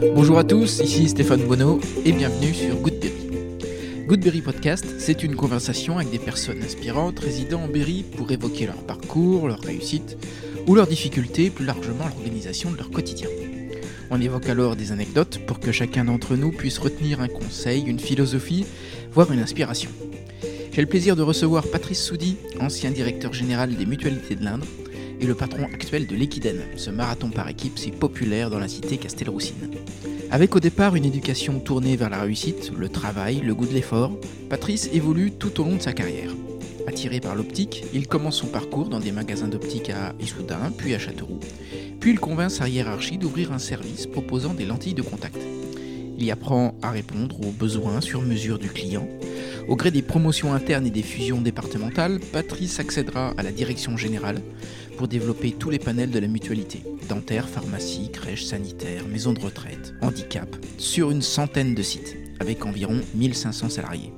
Bonjour à tous, ici Stéphane Bonneau et bienvenue sur Goodberry. Goodberry Podcast, c'est une conversation avec des personnes inspirantes résidant en Berry pour évoquer leur parcours, leur réussite ou leurs difficultés, plus largement l'organisation de leur quotidien. On évoque alors des anecdotes pour que chacun d'entre nous puisse retenir un conseil, une philosophie, voire une inspiration. J'ai le plaisir de recevoir Patrice Soudi, ancien directeur général des mutualités de l'Indre, le patron actuel de l'Equiden, ce marathon par équipe si populaire dans la cité Castelroussine. Avec au départ une éducation tournée vers la réussite, le travail, le goût de l'effort, Patrice évolue tout au long de sa carrière. Attiré par l'optique, il commence son parcours dans des magasins d'optique à Issoudun, puis à Châteauroux. Puis il convainc sa hiérarchie d'ouvrir un service proposant des lentilles de contact. Il y apprend à répondre aux besoins sur mesure du client. Au gré des promotions internes et des fusions départementales, Patrice accédera à la direction générale pour développer tous les panels de la mutualité dentaire, pharmacie, crèche, sanitaire, maison de retraite, handicap, sur une centaine de sites, avec environ 1500 salariés.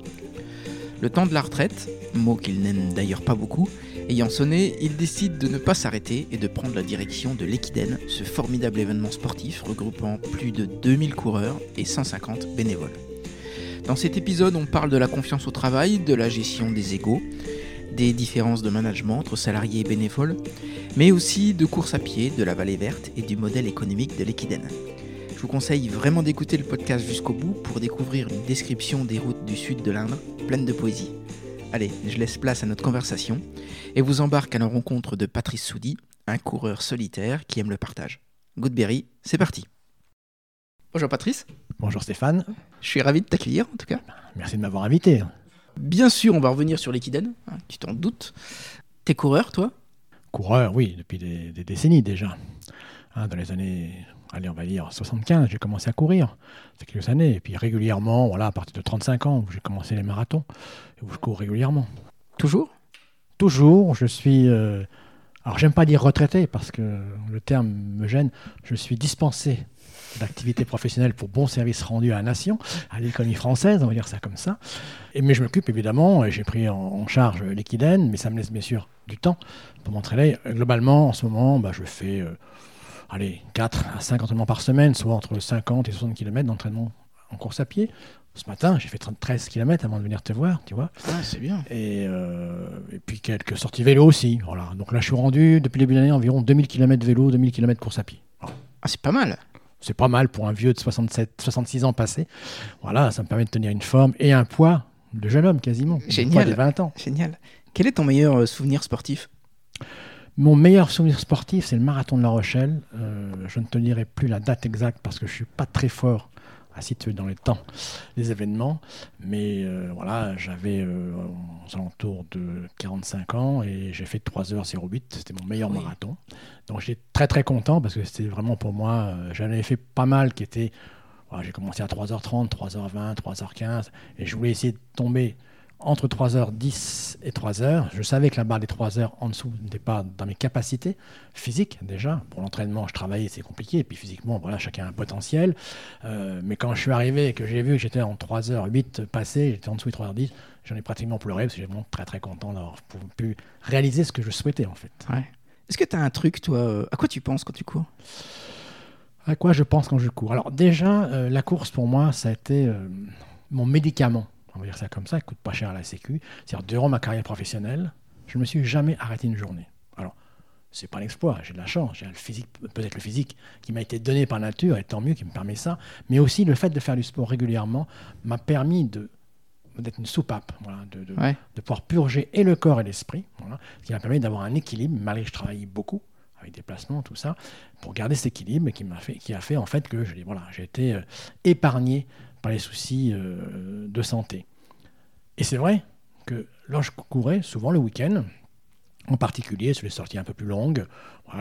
Le temps de la retraite, mot qu'il n'aime d'ailleurs pas beaucoup, ayant sonné, il décide de ne pas s'arrêter et de prendre la direction de l'Equiden, ce formidable événement sportif regroupant plus de 2000 coureurs et 150 bénévoles. Dans cet épisode, on parle de la confiance au travail, de la gestion des égaux, des différences de management entre salariés et bénévoles, mais aussi de course à pied, de la vallée verte et du modèle économique de l'Equiden. Je vous conseille vraiment d'écouter le podcast jusqu'au bout pour découvrir une description des routes du sud de l'Indre, pleine de poésie. Allez, je laisse place à notre conversation et vous embarque à la rencontre de Patrice Soudi, un coureur solitaire qui aime le partage. Goodberry, c'est parti. Bonjour Patrice. Bonjour Stéphane. Je suis ravi de t'accueillir en tout cas. Merci de m'avoir invité. Bien sûr, on va revenir sur l'Equiden, hein, tu t'en doutes. T'es coureur, toi? Coureur, oui, depuis des, des décennies déjà. Hein, dans les années, allez, on va dire 75, j'ai commencé à courir. C'est quelques années. Et puis régulièrement, voilà, à partir de 35 ans, j'ai commencé les marathons, et où je cours régulièrement. Toujours? Toujours, je suis. euh, alors, j'aime pas dire retraité parce que le terme me gêne. Je suis dispensé d'activité professionnelle pour bon service rendu à la nation, à l'économie française, on va dire ça comme ça. Et, mais je m'occupe évidemment, j'ai pris en, en charge l'Equiden, mais ça me laisse bien sûr du temps pour m'entraîner. Globalement, en ce moment, bah, je fais euh, allez, 4 à 5 entraînements par semaine, soit entre 50 et 60 km d'entraînement en course à pied. Ce matin, j'ai fait 13 km avant de venir te voir, tu vois. Ah, c'est bien. Et, euh, et puis quelques sorties vélo aussi. Voilà. Donc là, je suis rendu depuis le début de l'année environ 2000 km vélo, 2000 km course à pied. Voilà. Ah, c'est pas mal. C'est pas mal pour un vieux de 67, 66 ans passé. Voilà, ça me permet de tenir une forme et un poids de jeune homme quasiment. Génial. poids de 20 ans. Génial. Quel est ton meilleur euh, souvenir sportif? Mon meilleur souvenir sportif, c'est le marathon de La Rochelle. Euh, je ne te dirai plus la date exacte parce que je suis pas très fort à situer dans les temps les événements. Mais euh, voilà, j'avais euh, aux alentours de 45 ans et j'ai fait 3h08. C'était mon meilleur Oui. marathon. Donc j'étais très très content parce que c'était vraiment pour moi. euh, J'en avais fait pas mal qui étaient. voilà, j'ai commencé à 3h30, 3h20, 3h15 et je voulais essayer de tomber entre 3h10 et 3h. Je savais que la barre des 3h en dessous n'était pas dans mes capacités physiques déjà. Pour l'entraînement, je travaillais, c'est compliqué. Et puis physiquement, voilà, chacun a un potentiel. Euh, mais quand je suis arrivé et que j'ai vu que j'étais en 3h08 passé, j'étais en dessous de 3h10, j'en ai pratiquement pleuré parce que j'étais vraiment très très content d'avoir pu- réaliser ce que je souhaitais en fait. Ouais. Est-ce que tu as un truc, toi euh, À quoi tu penses quand tu cours? À quoi je pense quand je cours? Alors déjà, euh, la course pour moi, ça a été euh, mon médicament. On va dire ça comme ça, il coûte pas cher à la Sécu. C'est-à-dire, durant ma carrière professionnelle, je ne me suis jamais arrêté une journée. Alors, c'est pas l'exploit, j'ai de la chance, j'ai le physique, peut-être le physique qui m'a été donné par nature, et tant mieux qui me permet ça. Mais aussi, le fait de faire du sport régulièrement m'a permis de d'être une soupape, voilà, de, de- Ouais. de pouvoir purger et le corps et l'esprit, voilà, ce qui m'a permis d'avoir un équilibre, malgré que je travaillais beaucoup, avec des placements, tout ça, pour garder cet équilibre et qui, m'a fait, qui a fait en fait que je, voilà, j'ai été euh, épargné les soucis euh, de santé. Et c'est vrai que lorsque je courais, souvent le week-end, en particulier sur les sorties un peu plus longues,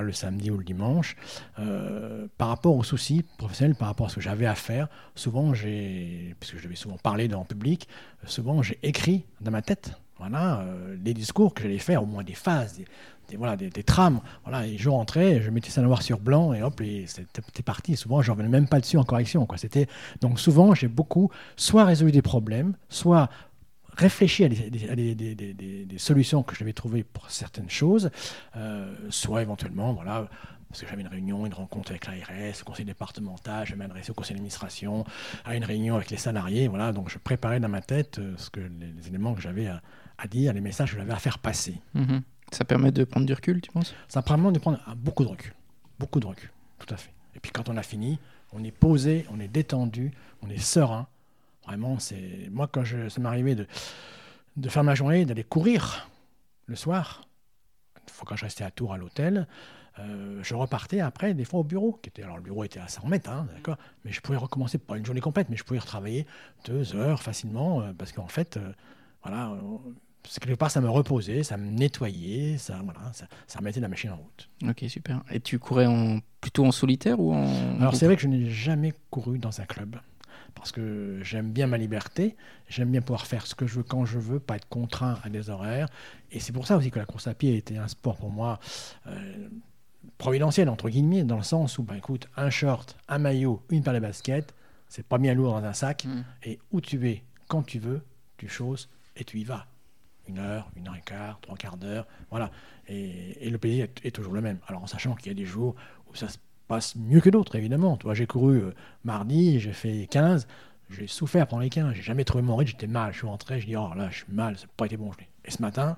le samedi ou le dimanche, euh, par rapport aux soucis professionnels, par rapport à ce que j'avais à faire, souvent j'ai, puisque je devais souvent parler en public, euh, souvent j'ai écrit dans ma tête, voilà, euh, les discours que j'allais faire, au moins des phases, des, des- voilà, des, des trames, voilà, et je rentrais, je mettais ça noir sur blanc, et hop, et c'était parti. Souvent, je revenais même pas dessus en correction, quoi. C'était donc souvent, j'ai beaucoup soit résolu des problèmes, soit réfléchi à des, des- des- des- des- des- des solutions que je devais trouver pour certaines choses, euh, soit éventuellement voilà, parce que j'avais une réunion, une rencontre avec l'ARS, le conseil départemental, je m'adressais au conseil d'administration, à une réunion avec les salariés, voilà, donc je préparais dans ma tête euh, ce que, les, éléments que j'avais à, dire, les messages que j'avais à faire passer. Mhm. Ça permet de prendre du recul, tu penses? Ça permet de prendre beaucoup de recul, beaucoup de recul, tout à fait. Et puis quand on a fini, on est posé, on est détendu, on est serein. Vraiment, c'est moi quand je, ça arrivé de, de faire ma journée, d'aller courir le soir, une fois quand je restais à Tours à l'hôtel, euh, je repartais après, des fois au bureau, qui était, alors le bureau était à 100 mètres, hein, d'accord, mais je pouvais recommencer, pas une journée complète, mais je pouvais retravailler deux heures facilement, euh, parce qu'en fait, euh, voilà, quelque part, ça me reposait, ça me nettoyait, ça, voilà, ça, ça, remettait la machine en route. Ok, super. Et tu courais en, plutôt en solitaire ou en. Alors, c'est vrai que je n'ai jamais couru dans un club parce que j'aime bien ma liberté, j'aime bien pouvoir faire ce que je veux quand je veux, pas être contraint à des horaires. Et c'est pour ça aussi que la course à pied était un sport pour moi providentiel, entre guillemets, dans le sens où, ben, écoute, un short, un maillot, une paire de baskets, c'est pas bien lourd dans un sac, mm. et où tu es, quand tu veux, tu choses et tu y vas. Une heure, une heure et quart, trois quarts d'heure, voilà. Et, le plaisir est, toujours le même. Alors en sachant qu'il y a des jours où ça se passe mieux que d'autres, évidemment. Toi, j'ai couru euh, mardi, j'ai fait 15, j'ai souffert pendant les 15, j'ai jamais trouvé mon rythme, j'étais mal. Je suis rentré, je dis, oh là, je suis mal, ça n'a pas été bon. Et ce matin,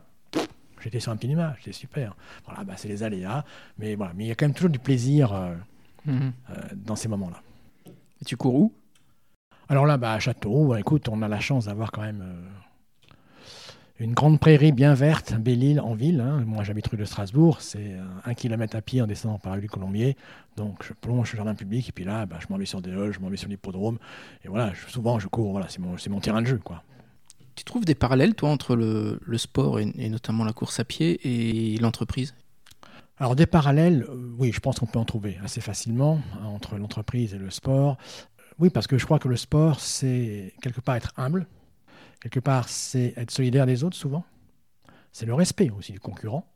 J'étais sur un petit nuage, c'était super. Voilà, bah, c'est les aléas, mais voilà, mais il y a quand même toujours du plaisir euh, mhm. euh, dans ces moments-là. Et tu cours où? Alors là, bah, à Château, écoute, on a la chance d'avoir quand même une grande prairie bien verte, Belle-Île en ville. Hein. Moi, j'habite rue de Strasbourg, c'est un kilomètre à pied en descendant par la rue du Colombier. Donc, je plonge le jardin public et puis là, bah, je m'en vais sur des halls, je m'en vais sur l'hippodrome. Et voilà, souvent, je cours, voilà, c'est mon, mon terrain de jeu, quoi. Tu trouves des parallèles, toi, entre le, sport et, notamment la course à pied et l'entreprise? Alors des parallèles, euh, oui, je pense qu'on peut en trouver assez facilement hein, entre l'entreprise et le sport. Euh, oui, parce que je crois que le sport, c'est quelque part être humble, quelque part c'est être solidaire des autres souvent, c'est le respect aussi du concurrent,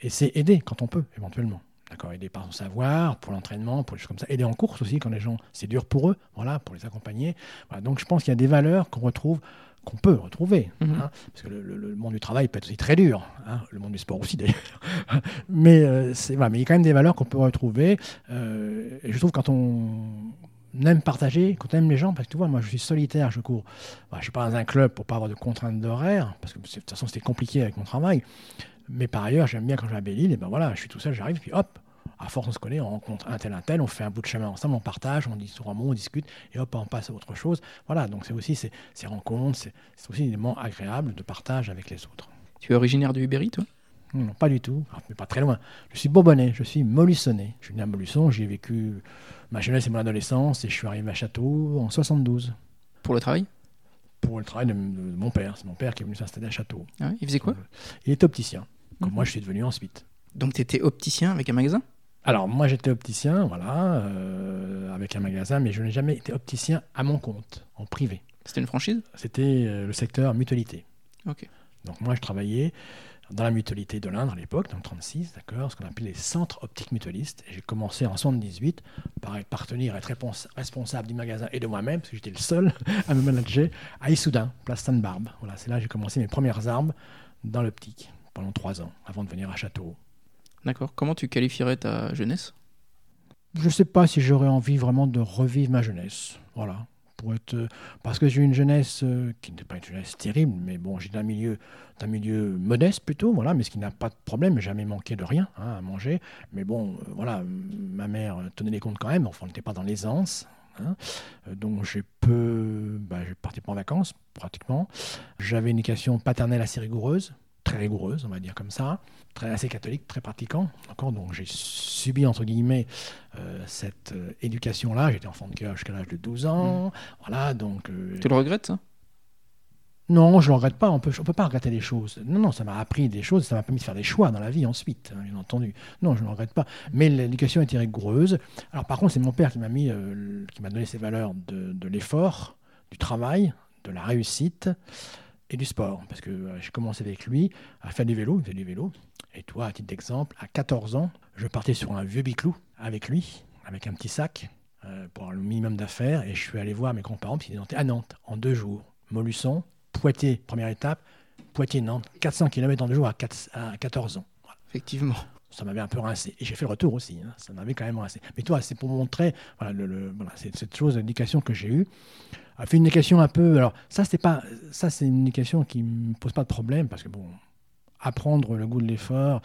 et c'est aider quand on peut éventuellement. D'accord, aider par son savoir, pour l'entraînement, pour les choses comme ça. Aider en course aussi quand les gens, c'est dur pour eux, voilà, pour les accompagner. donc je pense qu'il y a des valeurs qu'on retrouve qu'on peut retrouver. Hein, parce que le, monde du travail peut être aussi très dur, hein, le monde du sport aussi d'ailleurs. mais, euh, c'est, mais il y a quand même des valeurs qu'on peut retrouver. Euh, et je trouve quand on aime partager, quand on aime les gens, parce que tu vois, moi je suis solitaire, je cours. je ne suis pas dans un club pour pas avoir de contraintes d'horaire, parce que de toute façon c'était compliqué avec mon travail. Mais par ailleurs, j'aime bien quand je vais à Belle-Île, ben voilà, je suis tout seul, j'arrive, puis hop, à force on se connaît, on rencontre un tel, un tel, on fait un bout de chemin ensemble, on partage, on dit trois mots, on discute, et hop, on passe à autre chose. Voilà, donc c'est aussi ces, rencontres, c'est aussi des moments agréables de partage avec les autres. Tu es originaire du Berry, toi? Non, pas du tout, mais pas très loin. Je suis bourbonnais, je suis molussonné. Je suis né à Molusson, j'y ai vécu ma jeunesse et mon adolescence, et je suis arrivé à Château en 72. Pour le travail? Pour le travail de, mon père. C'est mon père qui est venu s'installer à Château. Ah il faisait quoi? Il était opticien, comme mhm. moi je suis devenu ensuite. Donc tu étais opticien avec un magasin? Alors, moi, j'étais opticien, voilà, euh, avec un magasin, mais je n'ai jamais été opticien à mon compte, en privé. C'était une franchise? C'était euh, le secteur mutualité. Ok. Donc, moi, je travaillais dans la mutualité de l'Indre à l'époque, dans le 36, d'accord, ce qu'on appelait les centres optiques mutualistes. J'ai commencé en 78 par être partenaire, être responsable du magasin et de moi-même, parce que j'étais le seul à me manager à Issoudun, place Sainte-Barbe. Voilà, c'est là que j'ai commencé mes premières armes dans l'optique pendant trois ans, avant de venir à Château. D'accord. Comment tu qualifierais ta jeunesse? Je ne sais pas si j'aurais envie vraiment de revivre ma jeunesse. Voilà. Euh, parce que j'ai une jeunesse euh, qui n'est pas une jeunesse terrible, mais bon, j'ai d'un milieu, milieu modeste plutôt, voilà, mais ce qui n'a pas de problème, jamais manqué de rien hein, à manger. Mais bon, euh, voilà, ma mère tenait les comptes quand même, enfin, on n'était pas dans l'aisance. Hein, donc j'ai peu, bah, je partais pas en vacances pratiquement. J'avais une éducation paternelle assez rigoureuse, très rigoureuse, on va dire comme ça, très assez catholique, très pratiquant. Encore, donc j'ai subi entre guillemets euh, cette euh, éducation-là. J'étais enfant de cœur jusqu'à l'âge de 12 ans. Mm. Voilà, donc. Euh, tu le regrettes ça? Non, je ne le regrette pas. On peut, ne peut pas regretter des choses. Non, non, ça m'a appris des choses, ça m'a permis de faire des choix dans la vie ensuite, hein, bien entendu. Non, je ne le regrette pas. Mais l'éducation était rigoureuse. Alors, par contre, c'est mon père qui m'a mis, qui m'a donné ces valeurs de, de l'effort, du travail, de la réussite et du sport. Parce que euh, j'ai commencé avec lui à faire du vélo, il du vélo. Et toi, à titre d'exemple, à 14 ans, je partais sur un vieux biclou avec lui, avec un petit sac euh, pour le minimum d'affaires. Et je suis allé voir mes grands-parents, qui étaient à Nantes en deux jours. Molusson, Poitiers, première étape, Poitiers-Nantes, 400 km en deux jours à, 14 ans. Effectivement. Ça m'avait un peu rincé. Et j'ai fait le retour aussi, hein. ça m'avait quand même rincé. Mais toi, c'est pour montrer, voilà, le, voilà cette chose, l'indication que j'ai eue, a fait une indication un peu. Alors, ça, c'est pas, ça, c'est une indication qui me pose pas de problème, parce que bon, apprendre le goût de l'effort,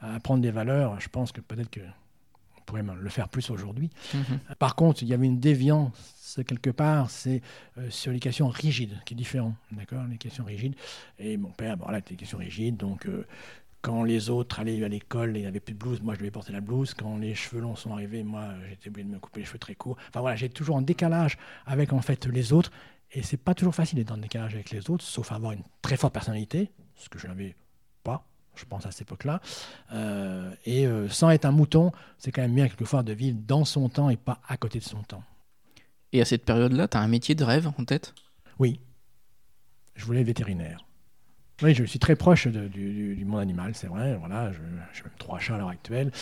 apprendre des valeurs, je pense que peut-être que on pourrait le faire plus aujourd'hui. Mm-hmm. Par contre, il y avait une déviance quelque part, c'est euh, sur l'éducation rigide, qui est différent, d'accord L'éducation rigide. Et mon père, voilà, l'éducation rigide, donc euh, quand les autres allaient à l'école et n'avaient plus de blouse, moi je devais porter la blouse. Quand les cheveux longs sont arrivés, moi j'étais obligé de me couper les cheveux très courts. Enfin voilà, j'ai toujours en décalage avec en fait les autres. Et c'est pas toujours facile d'être en décalage avec les autres, sauf avoir une très forte personnalité, ce que je n'avais pas, je pense à cette époque-là. Euh, et euh, sans être un mouton, c'est quand même bien quelquefois de vivre dans son temps et pas à côté de son temps. Et à cette période-là, tu as un métier de rêve en tête? Oui. Je voulais être vétérinaire. Oui, je suis très proche du, monde animal, c'est vrai. Voilà, j'ai même trois chats à l'heure actuelle.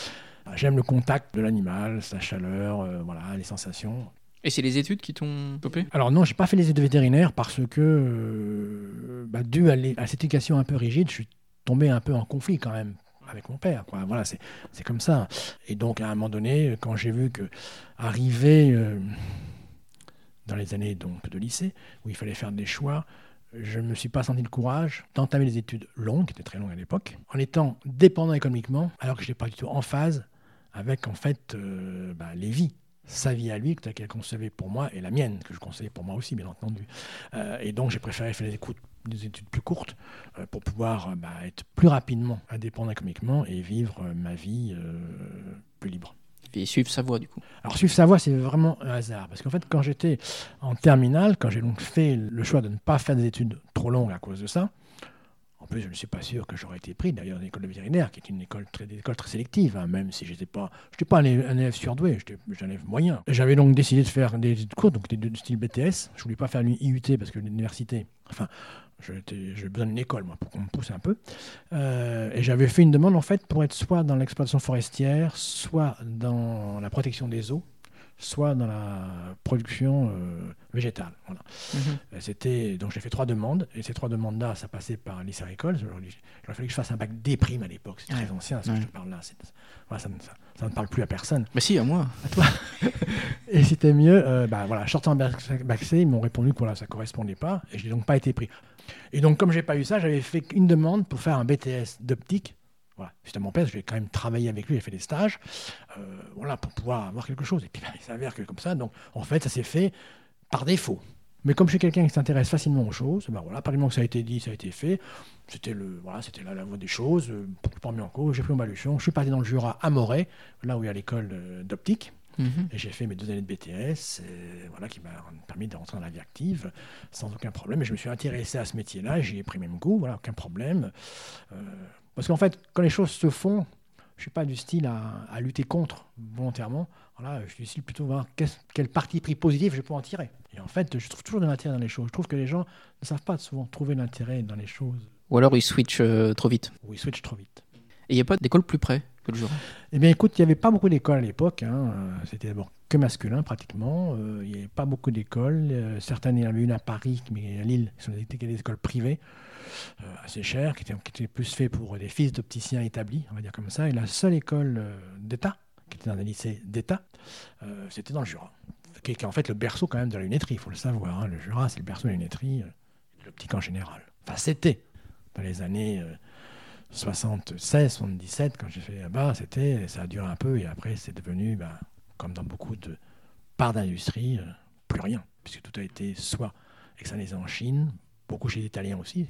J'aime le contact de l'animal, sa chaleur, euh, voilà, les sensations. Et c'est les études qui t'ont topé? Alors non, j'ai pas fait les études vétérinaires parce que, euh, bah, dû à, à, cette éducation un peu rigide, je suis tombé un peu en conflit quand même avec mon père. Quoi. Voilà, c'est comme ça. Et donc à un moment donné, quand j'ai vu que arriver euh, dans les années donc de lycée, où il fallait faire des choix, je ne me suis pas senti le courage d'entamer des études longues, qui étaient très longues à l'époque, en étant dépendant économiquement, alors que je n'étais pas du tout en phase avec en fait euh, bah, les vies sa vie à lui, que qu'elle concevait pour moi, et la mienne, que je concevais pour moi aussi, bien entendu. Euh, et donc, j'ai préféré faire des, des, études plus courtes euh, pour pouvoir bah, être plus rapidement indépendant économiquement et vivre ma vie plus libre et suivre sa voie du coup Alors suivre sa voie, c'est vraiment un hasard. Parce qu'en fait, quand j'étais en terminale, quand j'ai donc fait le choix de ne pas faire des études trop longues à cause de ça, en plus, je ne suis pas sûr que j'aurais été pris d'ailleurs dans l'école de vétérinaire, qui est une école très, école très sélective, hein, même si j'étais pas, j'étais pas un, élève surdoué, j'étais un élève moyen. J'avais donc décidé de faire des études courtes, donc des style BTS. Je voulais pas faire l'IUT parce que l'université, enfin, j'ai besoin d'une école, moi, pour qu'on me pousse un peu. Euh, et j'avais fait une demande, en fait, pour être soit dans l'exploitation forestière, soit dans la protection des eaux, soit dans la production euh, végétale. Voilà. Mhm. C'était donc j'ai fait trois demandes et ces trois demandes-là, ça passait par lycée agricole. Il aurait fallu que je fasse un bac D prime à l'époque. C'est très ancien ce que je te parle là. Voilà, ça, ça, ne parle plus à personne. Mais si, à moi. À toi. et c'était mieux. Euh, bah, voilà, sortant en bac C, ils m'ont répondu que voilà, ça correspondait pas et je n'ai donc pas été pris. Et donc, comme j'ai pas eu ça, j'avais fait une demande pour faire un BTS d'optique. Voilà. À mon père, je vais quand même travailler avec lui, j'ai fait des stages, euh, voilà, pour pouvoir avoir quelque chose. Et puis, bah, il s'avère que comme ça, donc, en fait, ça s'est fait par défaut. Mais comme je suis quelqu'un qui s'intéresse facilement aux choses, ben voilà, par le moment que ça a été dit, ça a été fait. C'était le, voilà, c'était la, voie des choses. Euh, pas mis en cause. J'ai pris mon baluchon. Je suis parti dans le Jura à Moret, là où il y a l'école euh, d'optique. Mhm. Et j'ai fait mes deux années de BTS, voilà, qui m'a permis de rentrer dans la vie active sans aucun problème. Et je me suis intéressé à ce métier-là, j'y ai pris même goût, voilà, aucun problème. Euh, parce qu'en fait, quand les choses se font, je ne suis pas du style à, lutter contre volontairement. Voilà, je suis du style plutôt voir quel parti pris positif je peux en tirer. Et en fait, je trouve toujours de l'intérêt dans les choses. Je trouve que les gens ne savent pas souvent trouver l'intérêt dans les choses. Ou alors ils switchent euh, trop vite. Ou ils switchent trop vite. Et il n'y a pas d'école plus près? Eh bien, écoute, il n'y avait pas beaucoup d'écoles à l'époque. Hein. C'était d'abord que masculin, pratiquement. Euh, il n'y avait pas beaucoup d'écoles. Euh, certaines, il y en avait une à Paris, mais à Lille, ce sont des, des écoles privées, euh, assez chères, qui étaient, qui étaient, plus faites pour des fils d'opticiens établis, on va dire comme ça. Et la seule école d'État, qui était dans un lycée d'État, c'était dans le Jura. Qui est, en fait le berceau quand même de la lunetterie, il faut le savoir. Hein. Le Jura, c'est le berceau de la lunetterie, de l'optique en général. Enfin, c'était dans les années 76, 77, quand j'ai fait là-bas, c'était, ça a duré un peu et après c'est devenu, ben, comme dans beaucoup de parts d'industrie, euh, plus rien, puisque tout a été soit externalisé en Chine, beaucoup chez les Italiens aussi.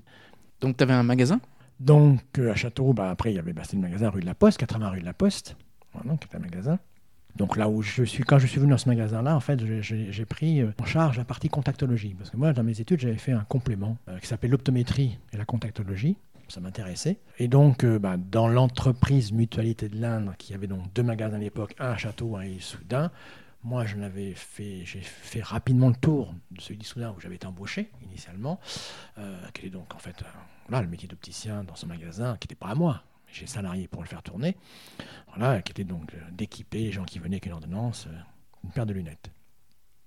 Donc tu avais un magasin? Donc euh, à Château, ben, après il y avait bah, le magasin rue de la Poste, 80 rue de la Poste, voilà, qui était un magasin. Donc là où je suis, quand je suis venu dans ce magasin-là, en fait, j'ai pris euh, en charge la partie contactologie. Parce que moi, dans mes études, j'avais fait un complément qui s'appelle l'optométrie et la contactologie ça m'intéressait. Et donc, euh, bah, dans l'entreprise Mutualité de l'Indre, qui avait donc deux magasins à l'époque, un à Château, un à Issoudun, moi, je n'avais fait, j'ai fait rapidement le tour de celui d'Issoudun où j'avais été embauché initialement, euh, qui était donc en fait euh, là le métier d'opticien dans ce magasin, qui n'était pas à moi. J'ai salarié pour le faire tourner, voilà, qui était donc d'équiper les gens qui venaient avec une ordonnance, une paire de lunettes.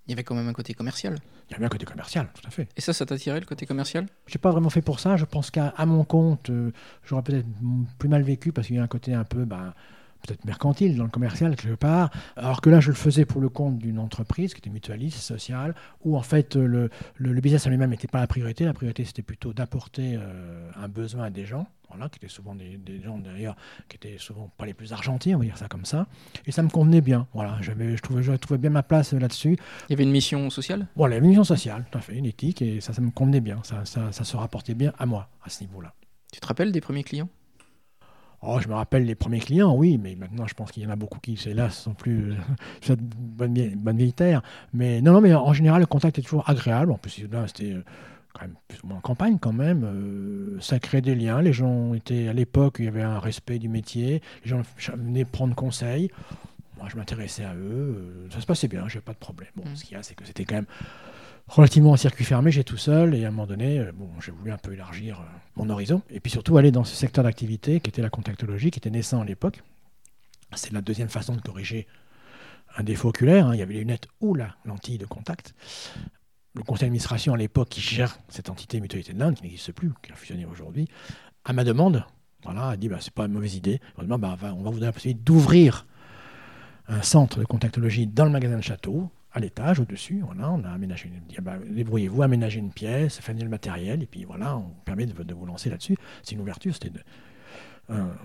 Il y avait quand même un côté commercial. Il y avait un côté commercial, tout à fait. Et ça, ça t'attirait le côté commercial? Je n'ai pas vraiment fait pour ça. Je pense qu'à mon compte, euh, j'aurais peut-être plus mal vécu parce qu'il y a un côté un peu ben, peut-être mercantile dans le commercial quelque part, alors que là je le faisais pour le compte d'une entreprise qui était mutualiste, sociale, où en fait le, le, business en lui-même n'était pas la priorité, la priorité c'était plutôt d'apporter euh, un besoin à des gens, voilà, qui étaient souvent des, des, gens d'ailleurs qui étaient souvent pas les plus argentins, on va dire ça comme ça, et ça me convenait bien, voilà, j'avais, je, trouvais, je trouvais bien ma place là-dessus. Il y avait une mission sociale? Voilà, une mission sociale, tout à fait, une éthique, et ça, ça me convenait bien, ça, ça, ça se rapportait bien à moi à ce niveau-là. Tu te rappelles des premiers clients? Oh, je me rappelle les premiers clients, oui, mais maintenant je pense qu'il y en a beaucoup qui, là, sont plus euh, bonne, vieille terre. Mais non, non, mais en général, le contact est toujours agréable. En plus, là, c'était euh, quand même plus ou moins en campagne, quand même. Euh, ça crée des liens. Les gens étaient, à l'époque, il y avait un respect du métier. Les gens venaient prendre conseil. Moi, je m'intéressais à eux. ça se passait bien, j'ai pas de problème. Bon, mmh. ce qu'il y a, c'est que c'était quand même relativement en circuit fermé, j'ai tout seul, et à un moment donné, euh, j'ai voulu un peu élargir euh, mon horizon, et puis surtout aller dans ce secteur d'activité qui était la contactologie, qui était naissant à l'époque. C'est la deuxième façon de corriger un défaut oculaire. Hein. Il y avait les lunettes ou la lentille de contact. Le conseil d'administration à l'époque qui gère cette entité Mutualité de l'Inde, qui n'existe plus, qui a fusionné aujourd'hui, à ma demande, voilà, a dit bah, c'est pas une mauvaise idée. Bah, on va vous donner la possibilité d'ouvrir un centre de contactologie dans le magasin de château l'étage, au-dessus. On a aménagé une, bah, débrouillez-vous, aménager une pièce, faire le matériel, et puis voilà, on permet de, vous lancer là-dessus. C'est une ouverture, c'était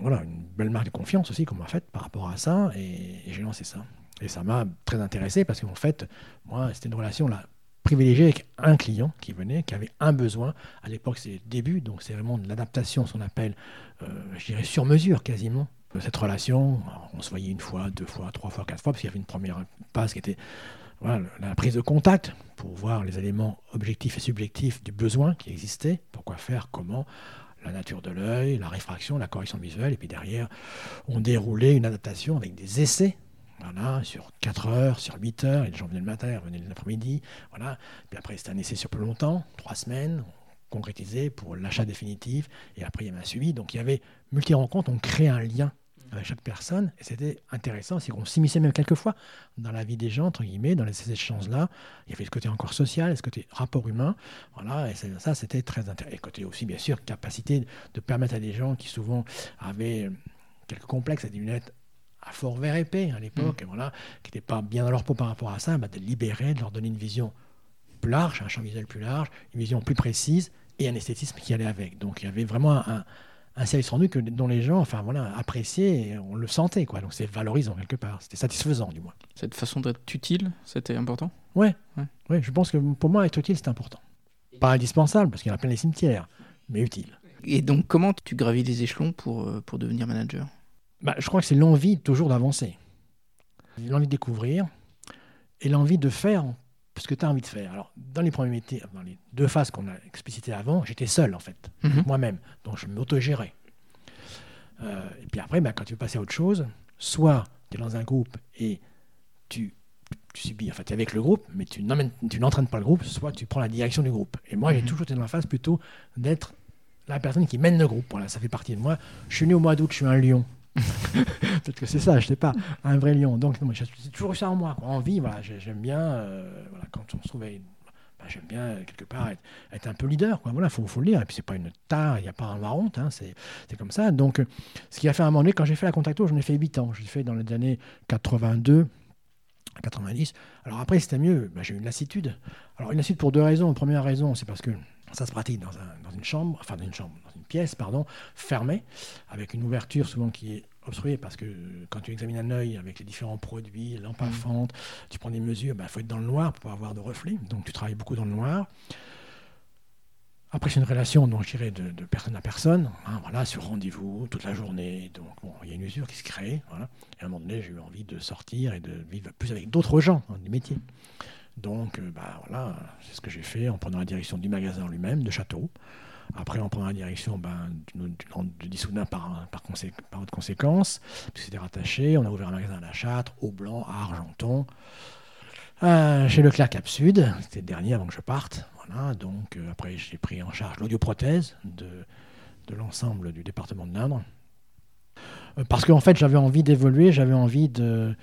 voilà, une belle marque de confiance aussi qu'on m'a faite par rapport à ça, et, j'ai lancé ça. Et ça m'a très intéressé parce qu'en fait, moi, c'était une relation là privilégiée avec un client qui venait, qui avait un besoin. À l'époque, c'est le début, donc c'est vraiment de l'adaptation, ce qu'on appelle, euh, je dirais, sur mesure quasiment, cette relation. on se voyait une fois, deux fois, trois fois, quatre fois, parce qu'il y avait une première passe qui était la prise de contact pour voir les éléments objectifs et subjectifs du besoin qui existait, pourquoi faire, comment, la nature de l'œil, la réfraction, la correction visuelle, et puis derrière, on déroulait une adaptation avec des essais, voilà, sur 4 heures, sur 8 heures, et les gens venaient le matin, venaient l'après-midi, voilà, puis après c'était un essai sur plus longtemps, 3 semaines, concrétisé pour l'achat définitif, et après il y avait un suivi, donc il y avait multi-rencontres, on crée un lien avec chaque personne. Et c'était intéressant, c'est qu'on s'immisçait même quelquefois dans la vie des gens, entre guillemets, dans ces échanges-là. Il y avait ce côté encore social, ce côté rapport humain. Voilà, et ça, c'était très intéressant. Et côté aussi, bien sûr, capacité de permettre à des gens qui souvent avaient quelques complexes à des lunettes à fort vert épais à l'époque, mmh. voilà, qui n'étaient pas bien dans leur peau par rapport à ça, bah, de libérer, de leur donner une vision plus large, un champ visuel plus large, une vision plus précise et un esthétisme qui allait avec. Donc il y avait vraiment un, un service rendu que, dont les gens enfin, voilà, appréciaient et on le sentait. Quoi. Donc c'est valorisant quelque part. C'était satisfaisant du moins. Cette façon d'être utile, c'était important? Ouais. ouais. je pense que pour moi, être utile, c'est important. Pas indispensable, parce qu'il y en a plein les cimetières, mais utile. Et donc, comment tu gravis les échelons pour, euh, pour devenir manager? Bah, Je crois que c'est l'envie toujours d'avancer. L'envie de découvrir et l'envie de faire ce que tu as envie de faire. Alors, dans les premiers métiers, dans les deux phases qu'on a explicitées avant, j'étais seul, en fait, mhm. moi-même. Donc, je m'autogérais. Euh, et puis après, bah, quand tu veux passer à autre chose, soit tu es dans un groupe et tu, subis, enfin, tu es avec le groupe, mais tu n'entraînes pas le groupe, soit tu prends la direction du groupe. Et moi, j'ai mhm. toujours été dans la phase plutôt d'être la personne qui mène le groupe. Voilà, ça fait partie de moi. Je suis né au mois d'août, je suis un lion. Peut-être que c'est ça, je sais pas, un vrai lion. Donc, j'ai toujours ça en moi, en vie. Voilà, j'aime bien, euh, voilà, quand on se trouve, bah, j'aime bien euh, quelque part être, un peu leader. Quoi. Voilà, faut, faut le dire. Et puis c'est pas une tare, il n'y a pas un honte, hein, c'est comme ça. Donc, euh, ce qui a fait un moment donné, quand j'ai fait la Contacto, j'en ai fait 8 ans. J'ai fait dans les années 82. 90. Alors après, c'était mieux. Bah, j'ai eu une lassitude. Alors, une lassitude pour deux raisons. première raison, c'est parce que ça se pratique dans, une chambre, enfin dans une chambre, pièce, pardon, fermée, avec une ouverture souvent qui est obstruée parce que quand tu examines un œil avec les différents produits, lampe à mmh. tu prends des mesures, il bah, faut être dans le noir pour avoir de reflets, donc tu travailles beaucoup dans le noir. Après, c'est une relation, donc, je dirais, de, personne à personne, hein, voilà, sur rendez-vous, toute la journée. Donc, il y a une usure qui se crée. Voilà. Et à un moment donné, j'ai eu envie de sortir et de vivre plus avec d'autres gens hein, du métier. Donc, euh, bah, voilà, c'est ce que j'ai fait en prenant la direction du magasin lui-même, de Château. Après, en prenant la direction ben, Dissoudun par, par, par autre conséquence, c'était rattaché. On a ouvert un magasin à La Châtre, au Blanc, à Argenton. Euh, chez Leclerc Cap Sud, c'était le dernier avant que je parte. Voilà, donc euh, après j'ai pris en charge l'audioprothèse de, de l'ensemble du département de l'Indre. parce qu'en fait j'avais envie d'évoluer, j'avais envie de,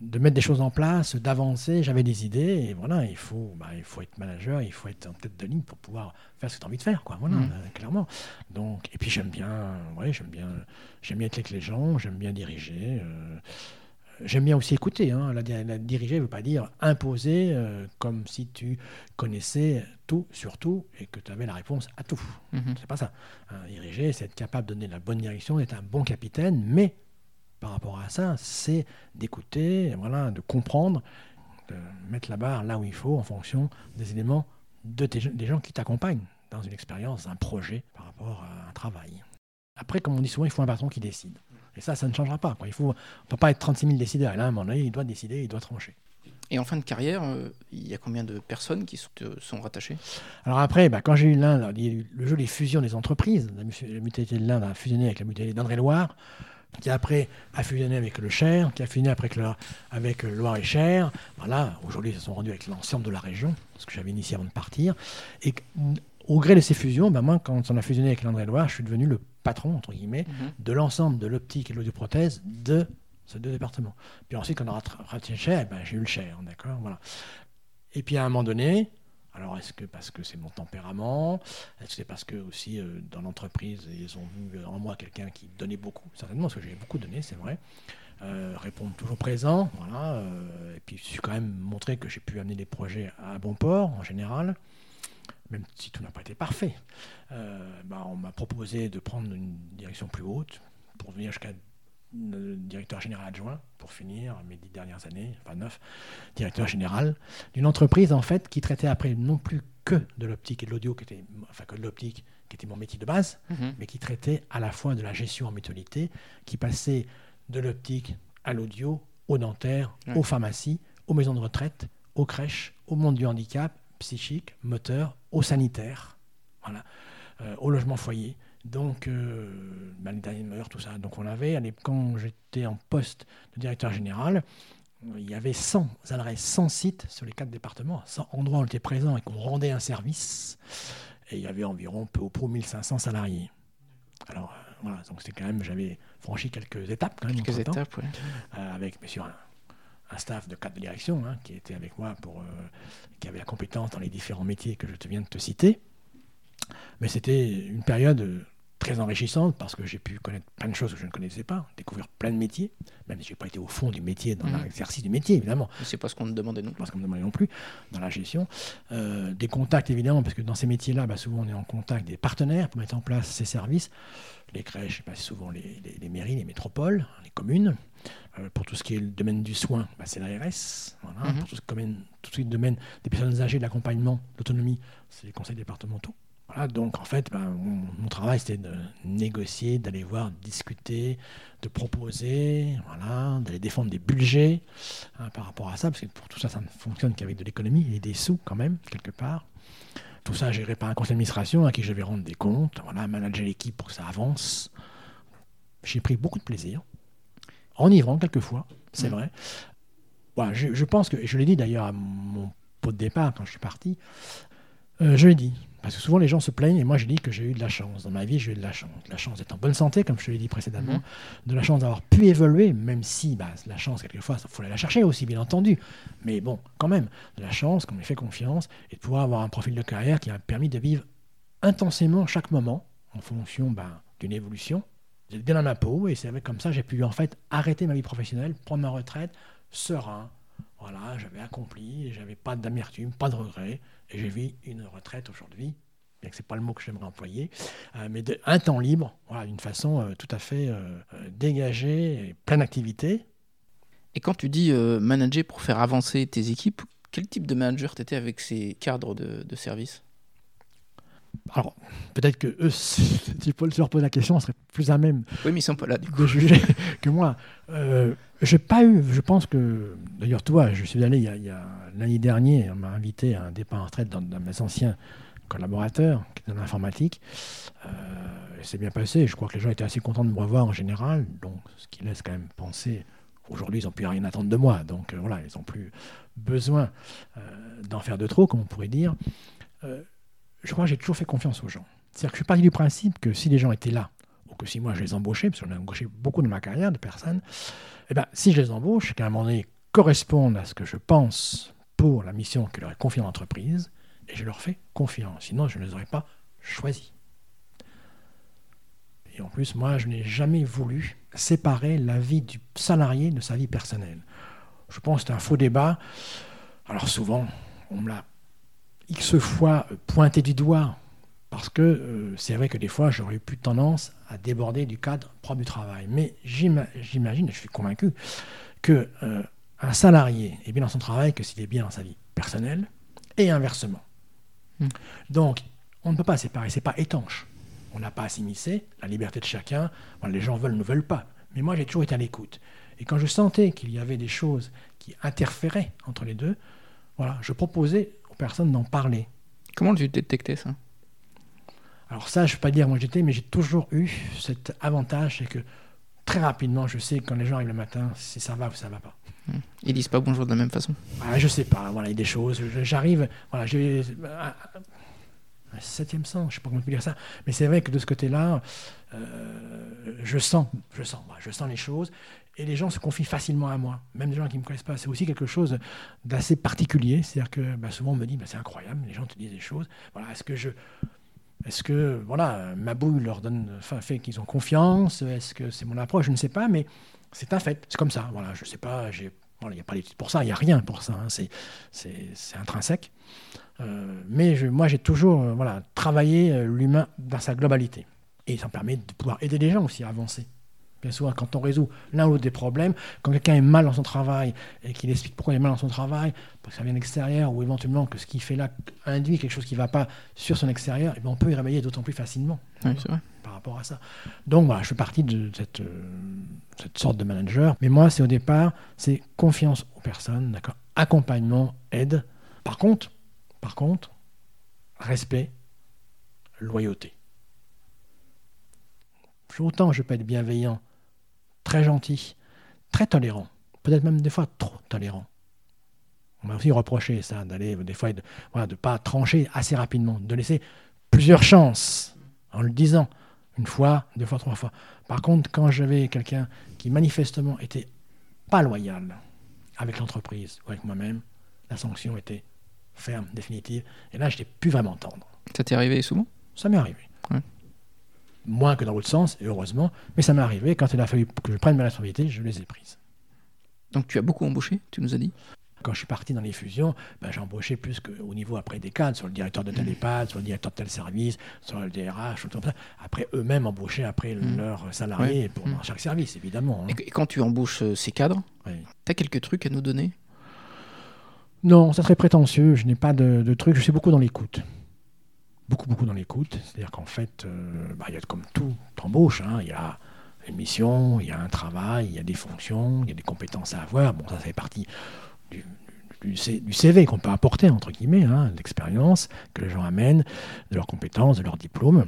de mettre des choses en place, d'avancer. J'avais des idées et voilà, il faut, bah, il faut être manager, il faut être en tête de ligne pour pouvoir faire ce que tu as envie de faire, quoi. Voilà, Mhm. euh, clairement. Donc, et puis j'aime bien, ouais, j'aime bien, j'aime bien être avec les gens, j'aime bien diriger. euh, J'aime bien aussi écouter. Hein. La, la diriger ne veut pas dire imposer euh, comme si tu connaissais tout sur tout et que tu avais la réponse à tout. Mhm. C'est pas ça. Un diriger, c'est être capable de donner la bonne direction, d'être un bon capitaine, mais par rapport à ça, c'est d'écouter, voilà, de comprendre, de mettre la barre là où il faut en fonction des éléments de tes- des gens qui t'accompagnent dans une expérience, un projet par rapport à un travail. Après, comme on dit souvent, il faut un patron qui décide. Et ça, ça ne changera pas. quoi. Il faut, on ne peut pas être 36 000 décideurs. Et là, à un moment donné, il doit décider, il doit trancher. Et en fin de carrière, euh, il y a combien de personnes qui sont, te sont rattachées? Alors après, bah, quand j'ai eu eu le jeu des fusions des entreprises, la, la mutualité de l'Inde a fusionné avec la mutualité d'Indre-et-Loire, qui après a fusionné avec le Cher, qui a fusionné après avec le, avec le Loir-et-Cher. Voilà, aujourd'hui, ils se sont rendus avec l'ensemble de la région, ce que j'avais initié avant de partir. Et au gré de ces fusions, bah, moi, quand on a fusionné avec l'Indre-et-Loire, je suis devenu le patron, entre guillemets, de l'ensemble de l'optique et de l'audioprothèse de ces deux départements. Puis ensuite, quand on a rat- racheté le Cher, ben, j'ai eu le Cher, d'accord voilà. Et puis à un moment donné, alors est-ce que parce que c'est mon tempérament? Est-ce que c'est parce que aussi euh, dans l'entreprise, ils ont vu en moi quelqu'un qui donnait beaucoup? Certainement, parce que j'ai beaucoup donné, c'est vrai. Euh, répondre toujours présent, voilà. euh, et puis je suis quand même montré que j'ai pu amener des projets à bon port en général, même si tout n'a pas été parfait. Bah, on m'a proposé de prendre une direction plus haute pour venir jusqu'à directeur général adjoint pour finir mes dix dernières années, enfin neuf, directeur général d'une entreprise en fait qui traitait après non plus que de l'optique et de l'audio, qui était, enfin que de l'optique qui était mon métier de base, Mhm. mais qui traitait à la fois de la gestion en mutualité, qui passait de l'optique à l'audio, au dentaire, Ouais. aux pharmacies, aux maisons de retraite, aux crèches, au monde du handicap, psychique, moteur, au sanitaire, voilà, euh, au logement foyer. Donc, euh, ben, les derniers meilleurs, tout ça. Donc, on avait, quand j'étais en poste de directeur général, il y avait 100 adresses, 100 sites sur les quatre départements, 100 endroits où on était présent et qu'on rendait un service. Et il y avait environ peu ou prou 1500 salariés. Alors, euh, voilà, donc c'était quand même, j'avais franchi quelques étapes quand même. Quelques étapes, ouais. euh, avec bien sûr un, un staff de cadre de direction hein, qui était avec moi pour euh, qui avait la compétence dans les différents métiers que je te viens de te citer. Mais c'était une période euh, très enrichissante parce que j'ai pu connaître plein de choses que je ne connaissais pas, découvrir plein de métiers, même si je n'ai pas été au fond du métier, dans Mhm. l'exercice du métier évidemment, C'est pas ce qu'on te demandait non plus. parce qu'on me demandait non plus, dans la gestion. Euh, des contacts évidemment, parce que dans ces métiers-là, bah, souvent on est en contact des partenaires pour mettre en place ces services. Les crèches, bah, c'est souvent les, les- les mairies, les métropoles, les communes. Euh, pour tout ce qui est le domaine du soin, bah, c'est l'ARS. Voilà. Mhm. Pour tout ce, domaine, tout ce qui est le domaine des personnes âgées, de l'accompagnement, de l'autonomie, c'est les conseils départementaux. Voilà, donc en fait, bah, mon, mon travail c'était de négocier, d'aller voir, de discuter, de proposer, voilà, d'aller défendre des budgets hein, par rapport à ça, parce que pour tout ça, ça ne fonctionne qu'avec de l'économie et des sous quand même, quelque part. Tout ça géré par un conseil d'administration à qui je vais rendre des comptes, voilà, manager l'équipe pour que ça avance. J'ai pris beaucoup de plaisir, enivrant quelquefois, c'est Mhm. vrai. Voilà, je, je pense que, et je l'ai dit d'ailleurs à mon pot de départ quand je suis parti, euh, je l'ai dit, parce que souvent les gens se plaignent, et moi je dis que j'ai eu de la chance. Dans ma vie, j'ai eu de la chance. De la chance d'être en bonne santé, comme je te l'ai dit précédemment, Mhm. de la chance d'avoir pu évoluer, même si bah, la chance, quelquefois, il faut aller la chercher aussi, bien entendu. Mais bon, quand même, de la chance, qu'on m'ait fait confiance, et de pouvoir avoir un profil de carrière qui m'a permis de vivre intensément chaque moment, en fonction bah, d'une évolution. J'étais bien dans ma peau, et c'est avec comme ça j'ai pu en fait arrêter ma vie professionnelle, prendre ma retraite, serein. Voilà, j'avais accompli, j'avais pas d'amertume, pas de regret, et j'ai vu une retraite aujourd'hui, bien que c'est pas le mot que j'aimerais employer, euh, mais un temps libre, voilà, d'une façon euh, tout à fait euh, dégagée, et pleine d'activité. Et quand tu dis manager pour faire avancer tes équipes, quel type de manager tu étais avec ces cadres de service? Alors, peut-être que eux, si peux leur poser la question, on serait plus à même Oui, mais ils sont pas là du coup. de juger que moi. Euh, j'ai pas eu, je pense que, d'ailleurs, toi, je suis allé il y a, il y a- l'année dernière, on m'a invité à un départ en retraite d'un de mes anciens collaborateurs qui est dans l'informatique. Euh, c'est bien passé. Je crois que les gens étaient assez contents de me revoir en général, donc ce qui laisse quand même penser. Aujourd'hui, ils n'ont plus rien à attendre de moi, donc euh, voilà, ils n'ont plus besoin euh, d'en faire de trop, comme on pourrait dire. Euh, je crois que j'ai toujours fait confiance aux gens. C'est-à-dire que je suis parti du principe que si les gens étaient là, ou que si moi je les embauchais, parce que j'en ai embauché beaucoup dans ma carrière de personnes, eh ben, si je les embauche, qu'à un moment donné, correspondent à ce que je pense pour la mission que leur est confiée l'entreprise, et je leur fais confiance. Sinon, je ne les aurais pas choisis. Et en plus, moi, je n'ai jamais voulu séparer la vie du salarié de sa vie personnelle. Je pense que c'est un faux débat. Alors souvent, on me l'a X fois pointé du doigt, parce que euh, c'est vrai que des fois, j'aurais eu plus tendance à déborder du cadre propre du travail. Mais j'imagine, et je suis convaincu, que euh, un salarié est bien dans son travail que s'il est bien dans sa vie personnelle, et inversement. Hmm. Donc, on ne peut pas séparer, c'est pas étanche. On n'a pas à s'immiscer, la liberté de chacun, les gens veulent, ne veulent pas. Mais moi, j'ai toujours été à l'écoute. Et quand je sentais qu'il y avait des choses qui interféraient entre les deux, voilà, je proposais aux personnes d'en parler. Comment tu détectais ça? Alors ça, je ne vais pas dire moi j'étais, mais j'ai toujours eu cet avantage, c'est que très rapidement, je sais quand les gens arrivent le matin, si ça va ou ça va pas. Hmm. Ils disent pas bonjour de la même façon. Ah, je sais pas, voilà, il y a des choses. J'arrive, voilà, j'ai un septième sens, je ne sais pas comment dire ça, mais c'est vrai que de ce côté-là, euh, je sens, je sens, je sens les choses, et les gens se confient facilement à moi, même les gens qui ne me connaissent pas. C'est aussi quelque chose d'assez particulier, c'est-à-dire que bah, souvent on me dit, bah, c'est incroyable, les gens te disent des choses. Est-ce que ma boule leur donne, fait qu'ils ont confiance? Est-ce que c'est mon approche? Je ne sais pas, mais c'est un fait. C'est comme ça. Je sais pas. Il n'y a pas d'études pour ça. Il n'y a rien pour ça. Hein, c'est, intrinsèque. Euh, mais moi, j'ai toujours euh, travaillé euh, l'humain dans sa globalité. Et ça me permet de pouvoir aider les gens aussi à avancer. Bien souvent, quand on résout l'un ou l'autre des problèmes, quand quelqu'un est mal dans son travail et qu'il explique pourquoi il est mal dans son travail, parce que ça vient de l'extérieur, ou éventuellement que ce qu'il fait là induit quelque chose qui ne va pas sur son extérieur, et eh bien on peut y réveiller d'autant plus facilement oui, vrai. par rapport à ça. Donc voilà, je fais partie de cette, cette sorte de manager. Mais moi, c'est au départ, c'est confiance aux personnes, d'accord, accompagnement, aide. Par contre, par contre, respect, loyauté. Autant je peux être bienveillant, très gentil, très tolérant, peut-être même des fois trop tolérant. On m'a aussi reproché ça, d'aller des fois de ne pas trancher assez rapidement, de laisser plusieurs chances en le disant une fois, deux fois, trois fois. Par contre, quand j'avais quelqu'un qui manifestement était pas loyal avec l'entreprise ou avec moi-même, la sanction était ferme, définitive. Et là, je n'étais plus vraiment tendre. Ça t'est arrivé souvent? Ça m'est arrivé. Moins que dans l'autre sens, et heureusement. Mais ça m'est arrivé. Quand il a fallu que je prenne mes responsabilités, je les ai prises. Donc tu as beaucoup embauché, tu nous as dit? Quand je suis parti dans les fusions, ben, j'ai embauché plus qu'au niveau après des cadres, sur le directeur de tel EHPAD, sur le directeur de tel service, sur le DRH, tout ça. Après, eux-mêmes embauchaient après mmh. leurs salariés pour mmh. chaque service, évidemment. Hein. Et quand tu embauches euh, ces cadres, tu as quelques trucs à nous donner? Non, ça serait prétentieux. Je n'ai pas de, trucs. Je suis beaucoup dans l'écoute. Beaucoup, beaucoup dans l'écoute. C'est-à-dire qu'en fait, euh, bah, il y a comme tout embauche. Hein. Il y a une mission, il y a un travail, il y a des fonctions, il y a des compétences à avoir. Bon, ça fait partie du, du, CV qu'on peut apporter, entre guillemets, hein, l'expérience que les gens amènent, de leurs compétences, de leurs diplômes.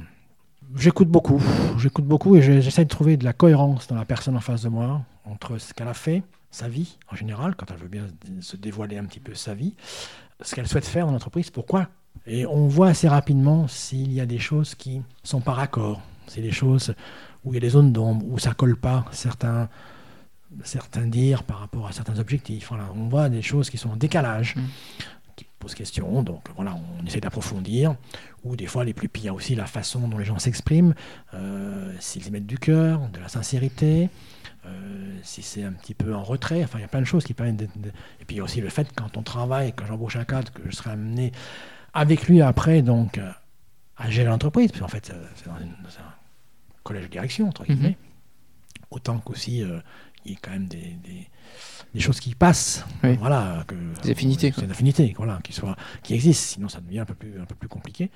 J'écoute beaucoup, j'écoute beaucoup et j'essaie de trouver de la cohérence dans la personne en face de moi, entre ce qu'elle a fait, sa vie en général, quand elle veut bien se dévoiler un petit peu sa vie, ce qu'elle souhaite faire en entreprise, pourquoi. Et on voit assez rapidement s'il y a des choses qui sont par accord, c'est des choses où il y a des zones d'ombre, où ça colle pas, certains, certains dires par rapport à certains objectifs. Voilà, on voit des choses qui sont en décalage. Mmh. qui posent question, donc voilà, on essaie d'approfondir, ou des fois les plus pires aussi la façon dont les gens s'expriment, euh, s'ils y mettent du cœur, de la sincérité, euh, si c'est un petit peu en retrait, enfin il y a plein de choses qui permettent Et puis il y a aussi le fait quand on travaille, quand j'embauche un cadre, que je serai amené avec lui après donc euh, à gérer l'entreprise, puis en fait c'est dans, un collège de direction, entre guillemets. Mhm. Autant qu'aussi il y a quand même des, des, choses qui passent, voilà, que, des affinités, c'est une affinité, voilà, qui soit, qui existent, sinon ça devient un peu plus, un peu plus compliqué,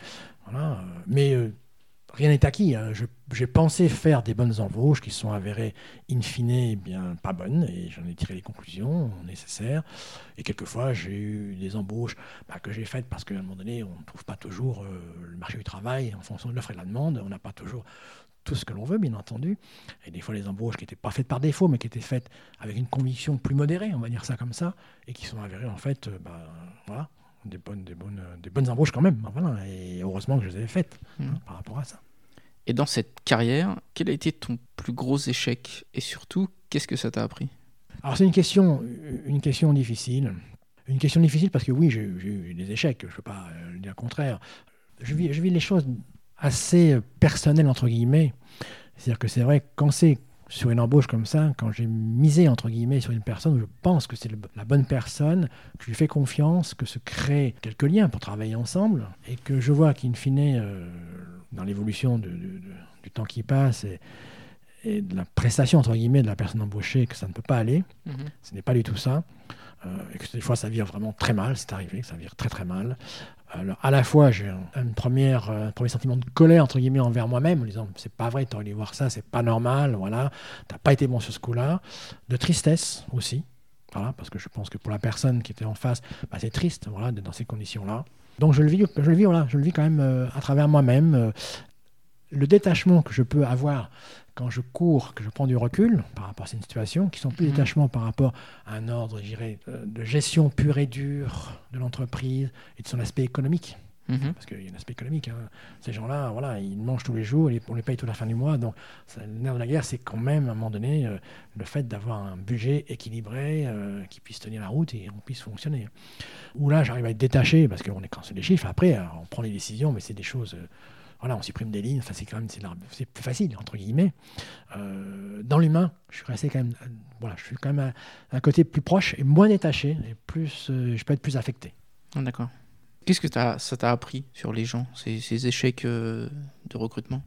voilà. Mais rien n'est acquis. Hein. J'ai pensé faire des bonnes embauches qui sont avérées in fine eh bien pas bonnes et j'en ai tiré les conclusions nécessaires. Et quelquefois, j'ai eu des embauches bah, que j'ai faites parce qu'à un moment donné, on ne trouve pas toujours euh, le marché du travail en fonction de l'offre et de la demande. On n'a pas toujours tout ce que l'on veut, bien entendu. Et des fois, les embauches qui n'étaient pas faites par défaut, mais qui étaient faites avec une conviction plus modérée, on va dire ça comme ça, et qui sont avérées en fait, euh, bah, voilà, des bonnes, des bonnes, des bonnes embauches quand même. Voilà, et heureusement que je les avais faites mmh. hein, par rapport à ça. Et dans cette carrière, quel a été ton plus gros échec? Et surtout, qu'est-ce que ça t'a appris? Alors c'est une question, une question difficile. Une question difficile parce que oui, j'ai eu des échecs, je ne peux pas euh, dire le contraire. Je vis, je vis les choses assez personnelles, entre guillemets. C'est-à-dire que c'est vrai, quand c'est sur une embauche comme ça, quand j'ai misé entre guillemets sur une personne où je pense que c'est la bonne personne, que je lui fais confiance, que se créent quelques liens pour travailler ensemble, et que je vois qu'in fine, euh, dans l'évolution du temps qui passe et, de la prestation entre guillemets de la personne embauchée, que ça ne peut pas aller, mhm. ce n'est pas du tout ça. Euh, et que des fois ça vire vraiment très mal, c'est arrivé, ça vire très très mal. Alors, à la fois, j'ai un, première, euh, premier sentiment de colère, entre guillemets, envers moi-même, en disant, c'est pas vrai, t'aurais dû voir ça, c'est pas normal, voilà, t'as pas été bon sur ce coup-là. De tristesse aussi, voilà, parce que je pense que pour la personne qui était en face, bah, c'est triste, voilà, d'être dans ces conditions-là. Donc je le vis, je le vis, voilà, je le vis quand même euh, à travers moi-même. Euh, le détachement que je peux avoir quand je cours, que je prends du recul par rapport à cette situation, qui sont plus mhm. détachements par rapport à un ordre, je dirais, de gestion pure et dure de l'entreprise et de son aspect économique. Mhm. Parce qu'il y a un aspect économique. Hein. Ces gens-là, voilà, ils mangent tous les jours, on les paye toute la fin du mois. Donc, le nerf de la guerre, c'est quand même, à un moment donné, euh, le fait d'avoir un budget équilibré euh, qui puisse tenir la route et on puisse fonctionner. Où là, j'arrive à être détaché, parce qu'on est quand c'est des chiffres. Après, on prend les décisions, mais c'est des choses voilà, on supprime des lignes, enfin, c'est quand même c'est plus facile, entre guillemets. Euh, dans l'humain, je suis resté quand même, euh, voilà, je suis quand même un, côté plus proche et moins détaché, et plus, euh, je peux être plus affecté. Ah, d'accord. Qu'est-ce que ça t'a appris sur les gens, ces, échecs de recrutement?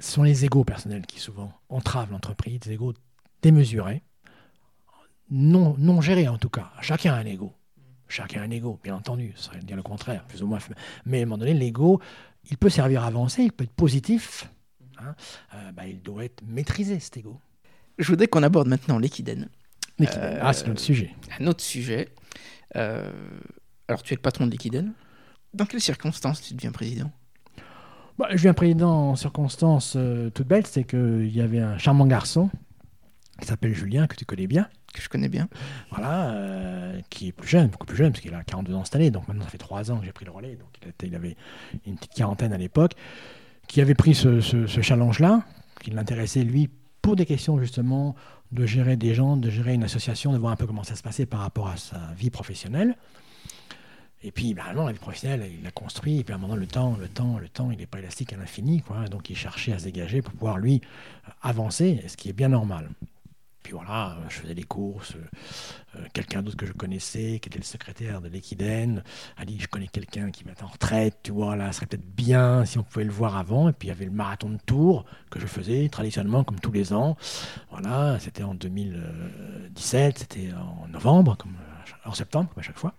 Ce sont les égaux personnels qui souvent entravent l'entreprise, des égaux démesurés, non, non gérés en tout cas. Chacun a un ego. Chacun a un ego, bien entendu, ça serait dire le contraire, plus ou moins. Mais à un moment donné, l'ego il peut servir à avancer, il peut être positif. Hein. Euh, bah, il doit être maîtrisé, cet ego. Je voudrais qu'on aborde maintenant l'équidène. Euh, ah, c'est notre sujet. Un autre sujet. Euh, alors, tu es le patron de l'équidène. Dans quelles circonstances tu deviens président? Bah, Je deviens président en circonstances toutes belles. C'est qu'il y avait un charmant garçon qui s'appelle Julien, que tu connais bien. Que je connais bien. Voilà, qui est plus jeune, beaucoup plus jeune, parce qu'il a 42 ans cette année, donc maintenant ça fait 3 ans que j'ai pris le relais, donc il, avait une petite quarantaine à l'époque, qui avait pris ce, challenge-là, qui l'intéressait lui pour des questions justement de gérer des gens, de gérer une association, de voir un peu comment ça se passait par rapport à sa vie professionnelle. Et puis, bah non, la vie professionnelle, il l'a construit. Et puis, à un moment, le temps, le temps, le temps, il n'est pas élastique à l'infini. Quoi. Donc, il cherchait à se dégager pour pouvoir, lui, avancer, ce qui est bien normal. Puis voilà, je faisais les courses. Euh, quelqu'un d'autre que je connaissais, qui était le secrétaire de l'Equiden, a dit Je connais quelqu'un qui va en retraite, tu vois, là, ce serait peut-être bien si on pouvait le voir avant. Et puis il y avait le marathon de Tours que je faisais traditionnellement, comme tous les ans. Voilà, c'était en 2017, c'était en novembre, comme en septembre, comme à chaque fois.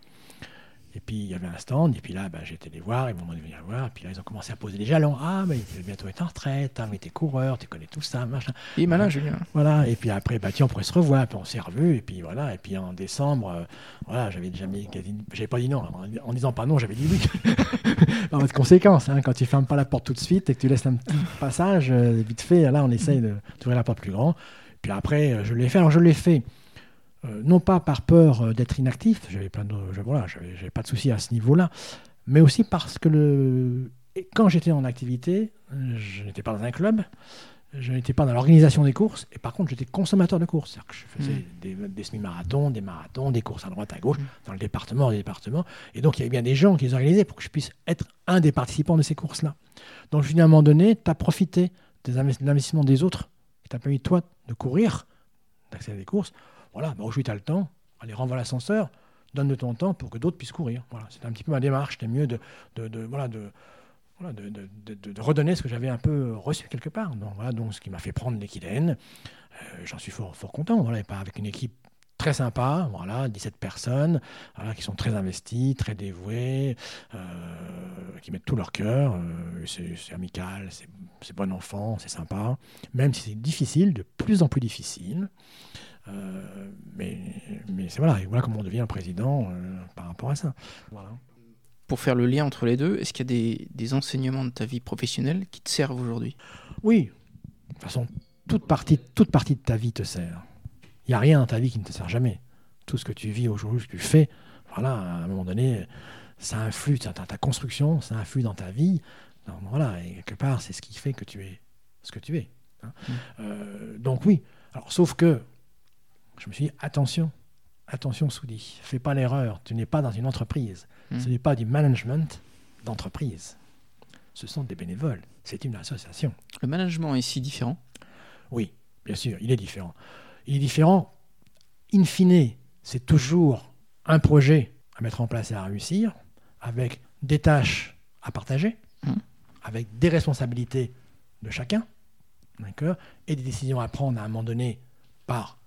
Et puis il y avait un stand, et puis là, bah, j'ai été les voir, ils m'ont demandé de venir voir, et puis là, ils ont commencé à poser des jalons. Ah, mais il va bientôt être en retraite, ah, mais t'es coureur, tu connais tout ça, machin. Il est malin, Julien. Voilà, et puis après, bah, tiens, on pourrait se revoir, puis on s'est revus, et puis voilà, et puis en décembre, euh, voilà, j'avais déjà mis, j'avais pas dit non, en, disant pas non, j'avais dit oui. en mode conséquence, hein, quand tu fermes pas la porte tout de suite et que tu laisses un petit passage, euh, vite fait, là, on essaye d'ouvrir la porte plus grand. Puis après, euh, je l'ai fait, alors je l'ai fait non pas par peur euh, d'être inactif, j'avais pas de, voilà, j'avais pas de souci à ce niveau-là, mais aussi parce que le, quand j'étais en activité, je n'étais pas dans un club, je n'étais pas dans l'organisation des courses, et par contre j'étais consommateur de courses. C'est-à-dire que je faisais mmh. des, semi-marathons, des marathons, des courses à droite, à gauche, mmh. dans le département, des départements. Et donc il y avait bien des gens qui les organisaient pour que je puisse être un des participants de ces courses-là. Donc je à un moment donné, tu as profité des investissements des autres, qui t'a permis toi de courir, d'accéder à des courses, voilà, bah, aujourd'hui tu as le temps, allez, renvoie l'ascenseur, donne de ton temps pour que d'autres puissent courir. Voilà, c'était un petit peu ma démarche, c'était mieux de, de, voilà, de, voilà, de, de, redonner ce que j'avais un peu reçu quelque part. Donc, voilà, donc ce qui m'a fait prendre l'équidène. Euh, j'en suis fort, fort content. Voilà, pas avec une équipe très sympa, voilà, 17 personnes voilà, qui sont très investies, très dévouées, euh, qui mettent tout leur cœur. Euh, c'est amical, c'est bon enfant, c'est sympa, même si c'est difficile, de plus en plus difficile. Euh, mais mais c'est voilà, voilà comment on devient président euh, par rapport à ça. Voilà. Pour faire le lien entre les deux, est-ce qu'il y a des, des, enseignements de ta vie professionnelle qui te servent aujourd'hui? Oui. De toute façon, toute partie, toute partie de ta vie te sert. Il n'y a rien dans ta vie qui ne te sert jamais. Tout ce que tu vis aujourd'hui, ce que tu fais, voilà, à un moment donné, ça influe dans ta, ta construction, ça influe dans ta vie. voilà, et quelque part, c'est ce qui fait que tu es ce que tu es. Hein. Mmh. Euh, donc oui. Alors, sauf que je me suis dit, attention, attention Soudi, fais pas l'erreur, tu n'es pas dans une entreprise. Mm. Ce n'est pas du management d'entreprise. Ce sont des bénévoles, c'est une association. Le management est si différent? Oui, bien sûr, il est différent. Il est différent, in fine, c'est toujours un projet à mettre en place et à réussir, avec des tâches à partager, Mhm. avec des responsabilités de chacun, d'accord, et des décisions à prendre à un moment donné par,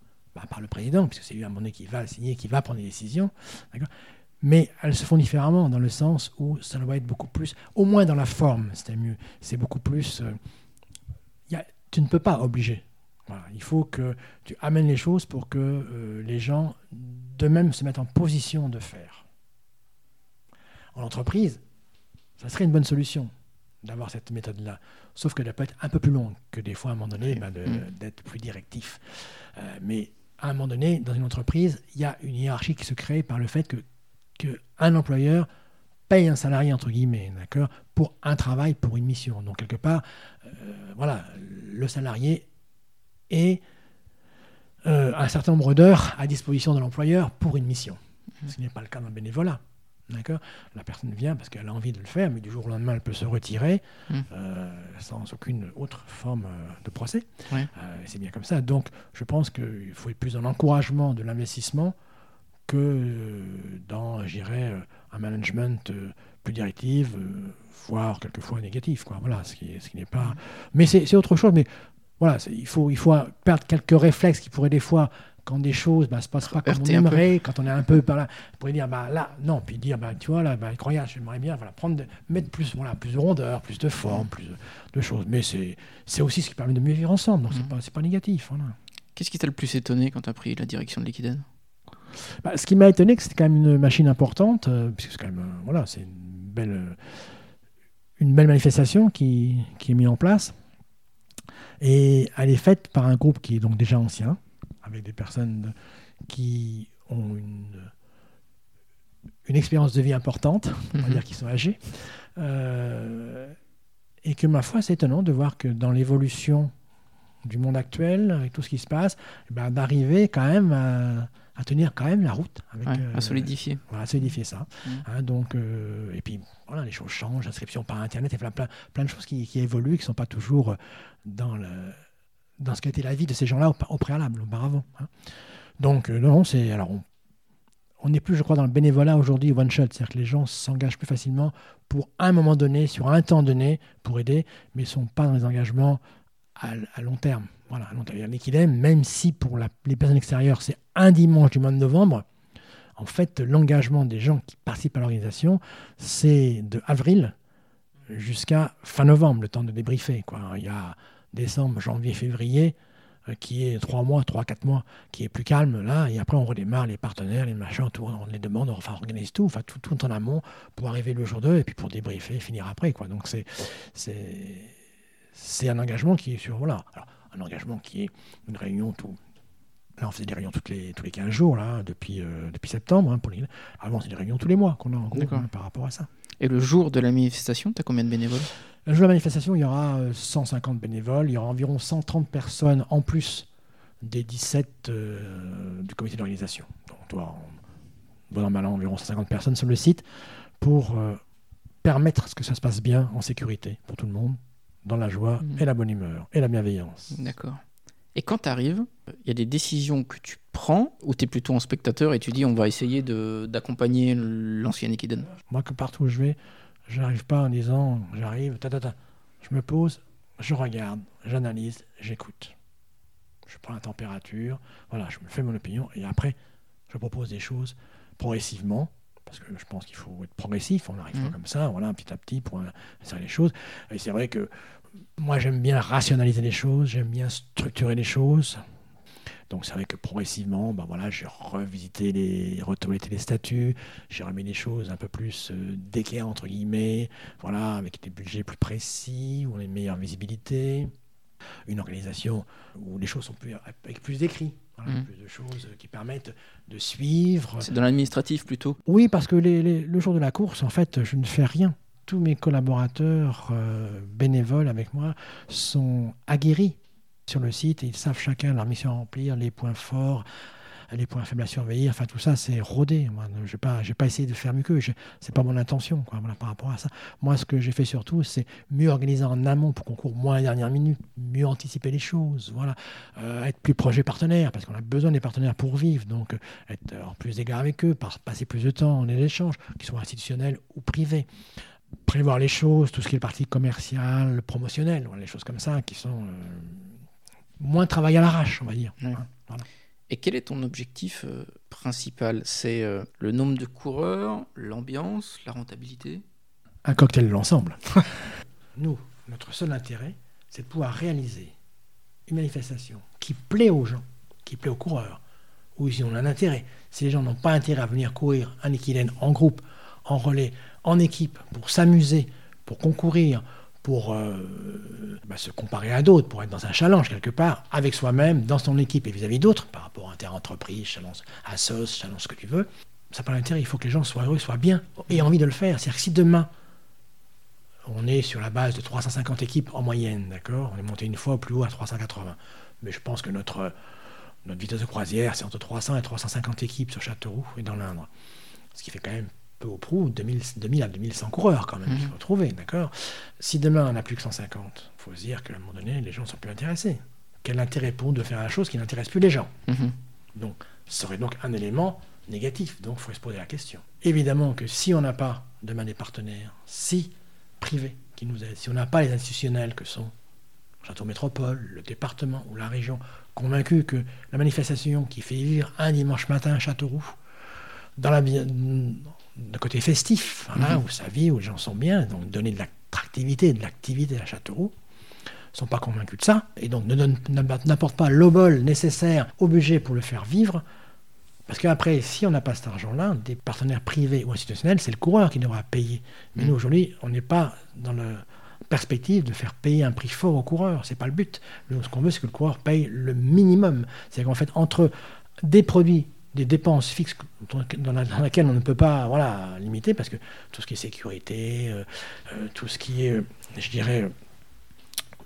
par le président, puisque c'est lui à un moment donné qui va signer, qui va prendre des décisions. Mais elles se font différemment dans le sens où ça doit être beaucoup plus, au moins dans la forme, c'était mieux. C'est beaucoup plus. euh, y a- tu ne peux pas obliger. Voilà, il faut que tu amènes les choses pour que euh, les gens d'eux-mêmes se mettent en position de faire. En entreprise, ça serait une bonne solution d'avoir cette méthode-là. Sauf qu'elle peut être un peu plus longue que des fois, à un moment donné, ben, de- Mm. d'être plus directif. Euh, mais à un moment donné, dans une entreprise, il y a une hiérarchie qui se crée par le fait que, employeur paye un salarié, entre guillemets, d'accord, pour un travail, pour une mission. Donc, quelque part, euh, voilà, le salarié est euh, un certain nombre d'heures à disposition de l'employeur pour une mission. Ce n'est pas le cas dans le bénévolat. D'accord La personne vient parce qu'elle a envie de le faire, mais du jour au lendemain, elle peut se retirer Mm. euh, sans aucune autre forme euh, de procès. Ouais. Euh, c'est bien comme ça. Donc, je pense qu'il faut être plus dans l'encouragement de l'investissement que dans, euh, un management plus directif, voire quelquefois négatif. Quoi. Voilà, ce qui, ce qui n'est pas. Mais c'est c'est autre chose. Mais voilà, il faut, il faut perdre quelques réflexes qui pourraient des fois, quand des choses ne se passent pas comme on aimerait, quand on est un peu par là, on pourrait dire bah là, non, puis dire bah tu vois là, bah, regarde, j'aimerais bien voilà, prendre, mettre plus, voilà, plus de rondeur, plus de forme, plus de, choses. Mais c'est c'est aussi ce qui permet de mieux vivre ensemble. Donc c'est Mhm. pas c'est pas négatif. Voilà. Qu'est-ce qui t'a le plus étonné quand tu as pris la direction de Liquiden Bah, ce qui m'a étonné, que c'était quand même une machine importante, euh, puisque c'est quand même, euh, voilà, c'est une belle, euh, une belle manifestation qui, qui est mise en place. Et elle est faite par un groupe qui est donc déjà ancien, avec des personnes qui ont une, une expérience de vie importante, on va Mhm. dire qu'ils sont âgés. Euh, et que, ma foi, c'est étonnant de voir que dans l'évolution du monde actuel, avec tout ce qui se passe, eh ben, d'arriver quand même à, à tenir quand même la route. Avec, Ouais, euh, À solidifier. voilà, solidifier ça. Mhm. Hein, donc, euh, et puis, voilà, les choses changent, inscription par Internet, et plein, plein, plein de choses qui, qui évoluent, qui ne sont pas toujours dans, le, dans ce qu'a été la vie de ces gens-là au, au préalable, auparavant. hein. Donc, euh, non, c'est. Alors, on on n'est plus, je crois, dans le bénévolat aujourd'hui one shot, c'est-à-dire que les gens s'engagent plus facilement pour un moment donné, sur un temps donné, pour aider, mais ne sont pas dans les engagements à, long terme. Voilà, à long terme. L'équilibre, même si pour les personnes extérieures, c'est un dimanche du mois de novembre, en fait, l'engagement des gens qui participent à l'organisation, c'est de avril jusqu'à fin novembre, le temps de débriefer. Il y a décembre, janvier, février, euh, qui est trois mois, trois, quatre mois, qui est plus calme là, et après on redémarre les partenaires, les machins, tout, on les demande, on organise tout, enfin tout, tout en amont pour arriver le jour 2 et puis pour débriefer finir après. Quoi. Donc c'est, c'est, c'est un engagement qui est sur, voilà, alors, un engagement qui est une réunion tout. Là, on faisait des réunions toutes les, tous les 15 jours, là, depuis, euh, depuis septembre. hein, pour les... Avant, c'est des réunions tous les mois qu'on a en gros hein, par rapport à ça. Et le jour de la manifestation, tu as combien de bénévoles? Le jour de la manifestation, il y aura euh, 150 bénévoles, il y aura environ 130 personnes en plus des 17 euh, du comité d'organisation. Donc, on doit, bon an, mal environ 150 personnes sur le site pour euh, permettre à ce que ça se passe bien en sécurité pour tout le monde, dans la joie Mhm. et la bonne humeur et la bienveillance. D'accord. Et quand tu arrives, il y a des décisions que tu prends ou tu es plutôt en spectateur et tu dis on va essayer d'accompagner l'ancien Ikiden Moi, que partout où je vais, je n'arrive pas en disant j'arrive, ta, ta, ta. Je me pose, je regarde, j'analyse, j'écoute. Je prends la température, voilà, je me fais mon opinion et après, je propose des choses progressivement. Parce que je pense qu'il faut être progressif, on n'arrive pas comme ça, voilà, petit à petit pour insérer les choses. Et c'est vrai que moi j'aime bien rationaliser les choses, j'aime bien structurer les choses. Donc c'est vrai que progressivement, ben voilà, j'ai revisité les, retourné les statuts, j'ai remis les choses un peu plus euh, d'équerre entre guillemets, voilà, avec des budgets plus précis, où on a une meilleure visibilité, une organisation où les choses sont plus, avec plus d'écrits, voilà, Mhm. plus de choses qui permettent de suivre. C'est dans l'administratif plutôt? Oui, parce que les- les- le jour de la course, en fait, je ne fais rien. Tous mes collaborateurs euh, bénévoles avec moi sont aguerris sur le site et ils savent chacun leur mission à remplir, les points forts, les points faibles à surveiller. Enfin, tout ça, c'est rodé. Moi, je n'ai pas, pas essayé de faire mieux qu'eux. Ce n'est pas mon intention quoi, voilà, par rapport à ça. Moi, ce que j'ai fait surtout, c'est mieux organiser en amont pour qu'on court moins la dernière minute, mieux anticiper les choses, voilà. Euh, être plus proche des partenaires, parce qu'on a besoin des partenaires pour vivre. Donc, euh, être en plus d'égard avec eux, passer plus de temps en échanges, qu'ils soient institutionnels ou privés prévoir les choses, tout ce qui est partie commerciale, promotionnelle, les choses comme ça qui sont euh, moins travail à l'arrache, on va dire. Et quel est ton objectif euh, principal? C'est euh, le nombre de coureurs, l'ambiance, la rentabilité? Un cocktail de l'ensemble. Nous, notre seul intérêt, c'est de pouvoir réaliser une manifestation qui plaît aux gens, qui plaît aux coureurs, ou si on a un intérêt. Si les gens n'ont pas intérêt à venir courir un équilène en groupe, en relais, en équipe, pour s'amuser, pour concourir, pour euh, bah, se comparer à d'autres, pour être dans un challenge quelque part, avec soi-même, dans son équipe et vis-à-vis d'autres, par rapport à inter-entreprise, challenge SOS, challenge ce que tu veux, ça pas d'intérêt. Il faut que les gens soient heureux, soient bien, et envie de le faire. C'est-à-dire que si demain, on est sur la base de 350 équipes en moyenne, d'accord On est monté une fois plus haut à 380. Mais je pense que notre, notre vitesse de croisière, c'est entre 300 et 350 équipes sur Châteauroux et dans l'Indre. Ce qui fait quand même peu au prou 2000, 2000 à 2100 coureurs quand même, il mhm. faut trouver, d'accord? Si demain on n'a plus que 150, il faut se dire qu'à un moment donné, les gens ne sont plus intéressés. Quel intérêt pour nous de faire la chose qui n'intéresse plus les gens? Mhm. Donc, ce serait donc un élément négatif, donc il faut se poser la question. Évidemment que si on n'a pas demain des partenaires, si privés qui nous aident, si on n'a pas les institutionnels que sont Château Métropole, le département ou la région, convaincus que la manifestation qui fait vivre un dimanche matin à Châteauroux, dans la, de côté festif, mhm. où ça vit, où les gens sont bien, donc donner de l'attractivité de l'activité à Châteauroux, ne sont pas convaincus de ça, et donc n'apportent pas l'obol nécessaire au budget pour le faire vivre. Parce qu'après, si on n'a pas cet argent-là, des partenaires privés ou institutionnels, c'est le coureur qui devra payer. Mais nous, mhm. aujourd'hui, on n'est pas dans la perspective de faire payer un prix fort au coureur. C'est pas le but. ce qu'on veut, c'est que le coureur paye le minimum. C'est-à-dire qu'en fait, entre des produits des dépenses fixes dans, laquelle on ne peut pas voilà, limiter, parce que tout ce qui est sécurité, euh, euh, tout ce qui est, euh, je dirais,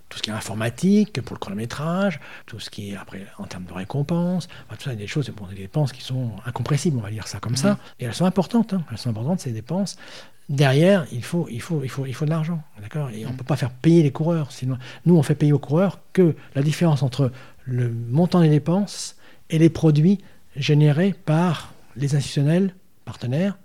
tout ce qui est informatique pour le chronométrage, tout ce qui est après en termes de récompense, tout ça, des choses, bon, des dépenses qui sont incompressibles, on va dire ça comme ça, et elles sont importantes, hein. elles sont importantes ces dépenses. Derrière, il faut, il faut, il faut, il faut de l'argent, d'accord? Et on ne peut pas faire payer les coureurs. Sinon, nous, on fait payer aux coureurs que la différence entre le montant des dépenses et les produits généré par les institutionnels, partenaires,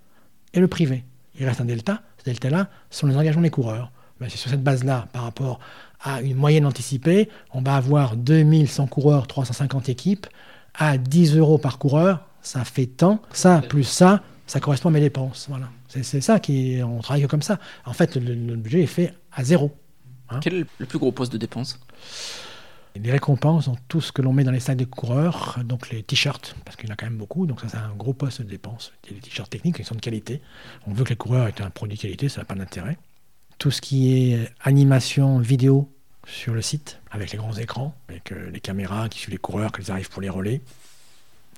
et le privé. Il reste un delta. Ce delta-là sont les engagements des coureurs. Ben, c'est sur cette base-là, par rapport à une moyenne anticipée, on va avoir 2100 coureurs, 350 équipes, à 10 euros par coureur, ça fait tant. Ça, plus ça, ça correspond à mes dépenses. Voilà. C'est ça qui on travaille comme ça. En fait, le, budget est fait à zéro. Hein. Quel est le plus gros poste de dépense les récompenses sont tout ce que l'on met dans les sacs de coureurs, donc les t-shirts, parce qu'il y en a quand même beaucoup, donc ça c'est un gros poste de dépense. Les t-shirts techniques, ils sont de qualité. On veut que les coureurs aient un produit de qualité, ça n'a pas d'intérêt. Tout ce qui est animation vidéo sur le site, avec les grands écrans, avec euh, les caméras qui suivent les coureurs, qu'ils arrivent pour les relais.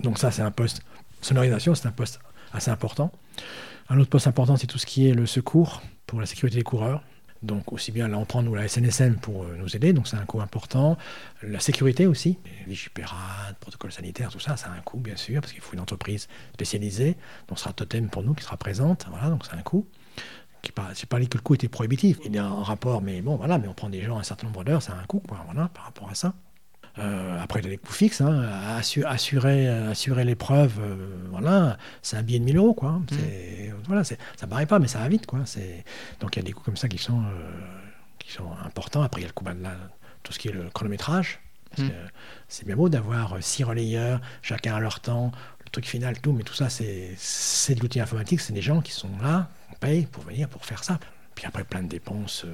Donc ça c'est un poste. Sonorisation, c'est un poste assez important. Un autre poste important, c'est tout ce qui est le secours pour la sécurité des coureurs. Donc aussi bien on prend nous la SNSM pour euh, nous aider, donc c'est un coût important. La sécurité aussi, Vigipérate, protocole sanitaire, tout ça, ça a un coût bien sûr, parce qu'il faut une entreprise spécialisée, donc ce sera Totem pour nous qui sera présente, voilà, donc c'est un coût. C'est pas dit que le coût était prohibitif, il y a un rapport, mais bon voilà, mais on prend des gens un certain nombre d'heures, ça a un coût, voilà, par rapport à ça. Euh, après, il y a des coûts fixes. Hein. Assurer, assurer l'épreuve, euh, voilà, c'est un billet de 1000 euros. Quoi. Mmh. Voilà, ça ne paraît pas, mais ça va vite. Quoi. Donc il y a des coûts comme ça qui sont, euh, qui sont importants. Après, il y a le coût de tout ce qui est le chronométrage. Mmh. C'est bien beau d'avoir six relayeurs, chacun à leur temps, le truc final, tout, mais tout ça, c'est de l'outil informatique. C'est des gens qui sont là, on paye pour venir, pour faire ça. Puis après, plein de dépenses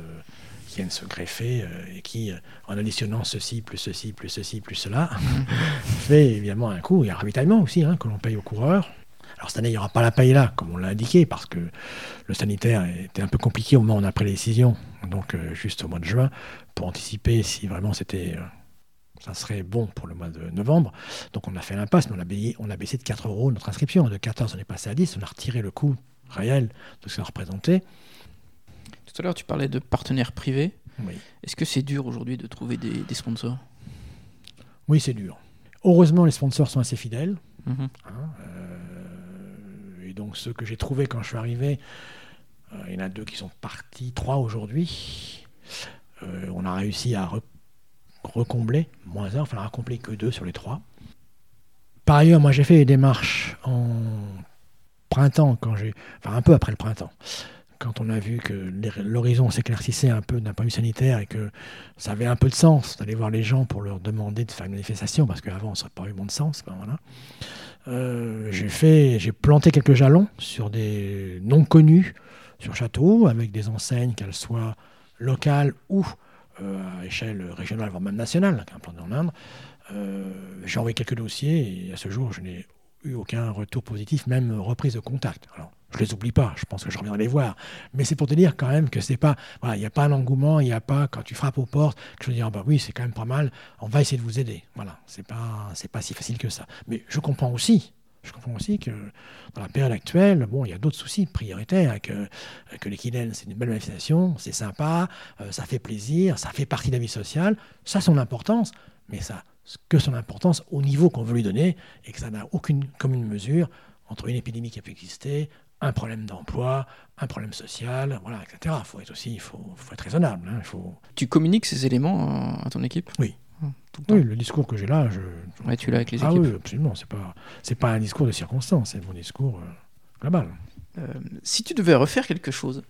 qui viennent se greffer euh, et qui, euh, en additionnant ceci, plus ceci, plus ceci, plus cela, fait évidemment un coût. Il y a un ravitaillement aussi hein, que l'on paye aux coureurs. Alors cette année, il n'y aura pas la paye là, comme on l'a indiqué, parce que le sanitaire était un peu compliqué au moment où on a pris les décisions, donc euh, juste au mois de juin, pour anticiper si vraiment c'était ça serait bon pour le mois de novembre. Donc on a fait l'impasse, on a, on a baissé de 4 euros notre inscription. De 14, on est passé à 10, on a retiré le coût réel de ce que ça représentait. Tout à l'heure, tu parlais de partenaires privés. Est-ce que c'est dur aujourd'hui de trouver des, sponsors? Oui, c'est dur. Heureusement, les sponsors sont assez fidèles. Mhm. hein, euh, et donc ceux que j'ai trouvés quand je suis arrivé, euh, il y en a deux qui sont partis, trois aujourd'hui. Euh, on a réussi à re- recombler, moins un, enfin à recombler que deux sur les trois. Par ailleurs, moi j'ai fait des démarches en printemps, quand j'ai, enfin un peu après le printemps, quand on a vu que l'horizon s'éclaircissait un peu d'un point de vue sanitaire et que ça avait un peu de sens d'aller voir les gens pour leur demander de faire une manifestation, parce qu'avant ça n'aurait pas eu bon de sens. voilà. Euh, j'ai planté quelques jalons sur des non connus sur Château, avec des enseignes, qu'elles soient locales ou euh, à échelle régionale, voire même nationale, qui est implanté en Inde. Euh, j'ai envoyé quelques dossiers et à ce jour, je n'ai eu aucun retour positif, même reprise de contact. Je les oublie pas, je pense que je reviendrai les voir. Mais c'est pour te dire quand même que c'est pas, il n'y a pas un engouement, il n'y a pas quand tu frappes aux portes que je dire, ah bah oui, c'est quand même pas mal, on va essayer de vous aider. Voilà, c'est pas, pas si facile que ça. Mais je comprends aussi, je comprends aussi que dans la période actuelle, bon, il y a d'autres soucis prioritaires, que, que l'équidène, c'est une belle manifestation, c'est sympa, euh, ça fait plaisir, ça fait partie de la vie sociale, ça a son importance, mais ça que son importance au niveau qu'on veut lui donner et que ça n'a aucune commune mesure entre une épidémie qui a pu exister, un problème d'emploi, un problème social, voilà, etc. Il faut être aussi, il faut, faut être raisonnable. hein, faut... Tu communiques ces éléments à, à ton équipe? Oui. Tout le temps. Oui, le discours que j'ai là, je... Ouais, tu l'as avec les ah équipes. oui, absolument. C'est pas, c'est pas un discours de circonstance, c'est mon discours euh, global. Euh, si tu devais refaire quelque chose,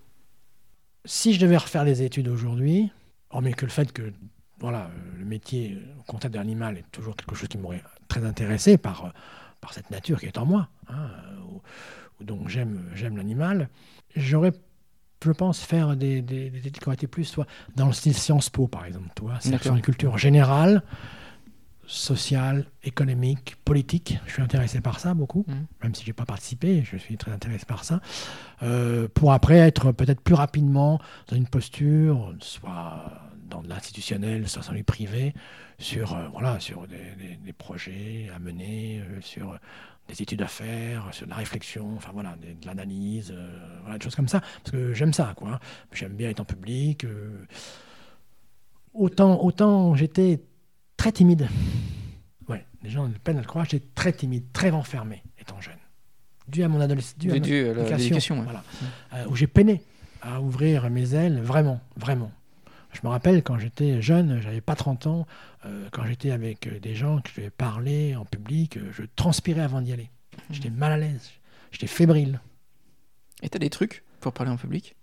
Si je devais refaire les études aujourd'hui, hormis que le fait que voilà, euh, le métier euh, comptable de l'animal est toujours quelque chose qui m'aurait très intéressé par, euh, par cette nature qui est en moi, hein, euh, où donc j'aime, j'aime l'animal, j'aurais, je pense, faire des, des, des études qui auraient été plus soit dans le style Sciences Po, par exemple, toi, c'est D'accord. sur une culture générale, sociale, économique, politique. Je suis intéressé par ça beaucoup, Mhm. même si je n'ai pas participé, je suis très intéressé par ça. Euh, pour après être peut-être plus rapidement dans une posture, soit dans de l'institutionnel, soit dans le privé, sur, euh, voilà, sur des, des- des projets à mener, euh, sur des études à faire, sur de la réflexion, enfin voilà, de l'analyse, euh, voilà, des choses comme ça, parce que j'aime ça, quoi. hein. J'aime bien être en public. euh. Autant, autant j'étais très timide. Ouais, les gens ont peine à le croire, j'étais très timide, très renfermé étant jeune. Dû à mon adolescence. dû, dû à la- l'éducation. ouais. Voilà. Euh, où j'ai peiné à ouvrir mes ailes, vraiment, vraiment. Je me rappelle quand j'étais jeune, j'avais pas 30 ans, euh, quand j'étais avec euh, des gens que je devais parler en public, euh, je transpirais avant d'y aller. J'étais mal à l'aise, j'étais fébrile. Et t'as des trucs pour parler en public?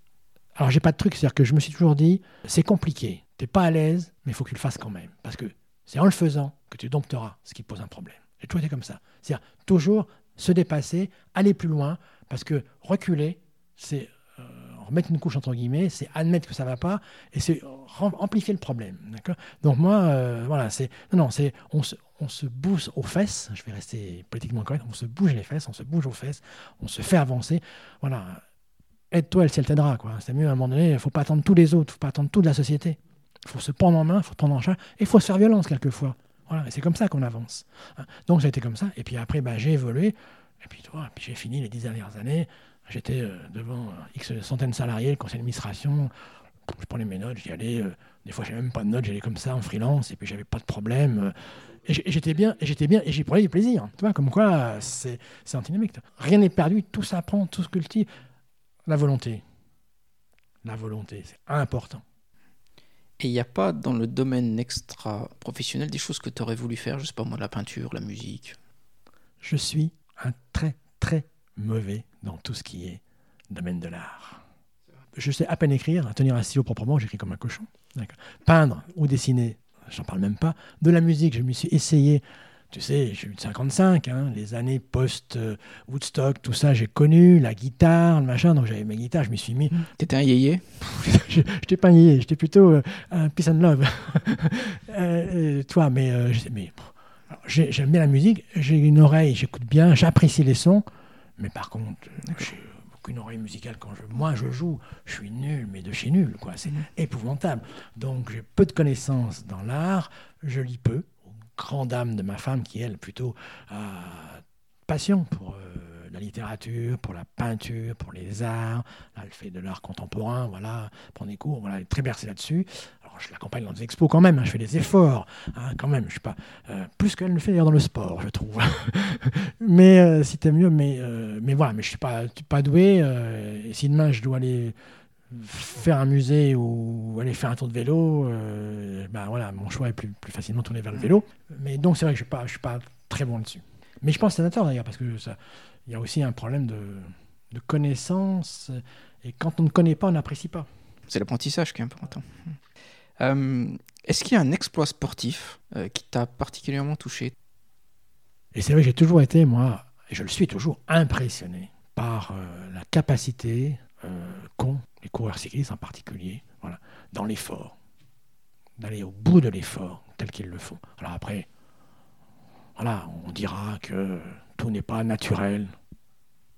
Alors j'ai pas de truc, c'est-à-dire que je me suis toujours dit, c'est compliqué, t'es pas à l'aise, mais il faut que tu le fasses quand même. Parce que c'est en le faisant que tu dompteras ce qui pose un problème. J'ai toujours été comme ça. C'est-à-dire toujours se dépasser, aller plus loin, parce que reculer, c'est euh, remettre une couche entre guillemets, c'est admettre que ça va pas, et c'est amplifier le problème. D'accord? Donc moi, euh, voilà, c'est non, non, c'est on se, on se bouge aux fesses. Je vais rester politiquement correct. On se bouge les fesses, on se bouge aux fesses, on se fait avancer. Voilà, aide-toi, le ciel t'aidera. C'est mieux à un moment donné, il ne faut pas attendre tous les autres, il ne faut pas attendre toute la société. Il faut se prendre en main, il faut se prendre en charge, et il faut se faire violence quelquefois. Voilà, et c'est comme ça qu'on avance. hein. Donc ça a été comme ça, et puis après, bah, j'ai évolué, et puis toi, puis j'ai fini les dix dernières années. J'étais euh, devant euh, X centaines de salariés, le conseil d'administration, je prenais mes notes, j'y allais, euh, des fois j'avais même pas de notes, j'allais comme ça en freelance, et puis j'avais pas de problème. et j'étais bien, et j'étais bien, et j'y prenais du plaisir. Tu vois, comme quoi, c'est c'est antinomique. Rien n'est perdu, tout s'apprend, tout se cultive. La volonté. La volonté, c'est important. Et il n'y a pas dans le domaine extra-professionnel des choses que tu aurais voulu faire, je sais pas moi, la peinture, la musique Je suis un très, très mauvais dans tout ce qui est domaine de l'art. Je sais à peine écrire, tenir un stylo proprement, j'écris comme un cochon. Peindre ou dessiner, j'en parle même pas. De la musique, je me suis essayé. Tu sais, j'ai eu de 55, hein, les années post-Woodstock, tout ça, j'ai connu, la guitare, le machin, donc j'avais ma guitare, je m'y suis mis. T'étais un yéyé? Je n'étais pas nié, j'étais plutôt euh, un peace and love. Euh, euh, toi, mais, euh, mais j'aime bien la musique, j'ai une oreille, j'écoute bien, j'apprécie les sons, mais par contre, j'ai aucune oreille musicale quand je, moi je joue, je suis nul, mais de chez nul, quoi. C'est Mhm. épouvantable. Donc j'ai peu de connaissances dans l'art, je lis peu, aux grandes dames de ma femme qui elle plutôt a passion pour euh, la littérature, pour la peinture, pour les arts. Là, elle fait de l'art contemporain, voilà, prend des cours, voilà, elle est très bercée là-dessus. Je l'accompagne dans des expos quand même, hein, je fais des efforts, hein, quand même, je suis pas euh, plus qu'elle ne fait d'ailleurs dans le sport, je trouve. mais euh, si t'aimes mieux, mais euh, mais voilà, mais je suis pas pas doué. et si demain je dois aller faire un musée ou aller faire un tour de vélo, ben voilà, mon choix est plus, plus facilement tourné vers le vélo. Mais donc c'est vrai que je suis pas je suis pas très bon là-dessus. Mais je pense que c'est tort d'ailleurs parce que il y a aussi un problème de, de connaissance et quand on ne connaît pas, on n'apprécie pas. C'est l'apprentissage qui est important. Euh, est-ce qu'il y a un exploit sportif euh, qui t'a particulièrement touché? Et c'est vrai que j'ai toujours été, moi, et je le suis toujours, impressionné par euh, la capacité qu'ont les coureurs cyclistes en particulier, voilà, dans l'effort, d'aller au bout de l'effort tel qu'ils le font. Alors après, voilà, on dira que tout n'est pas naturel,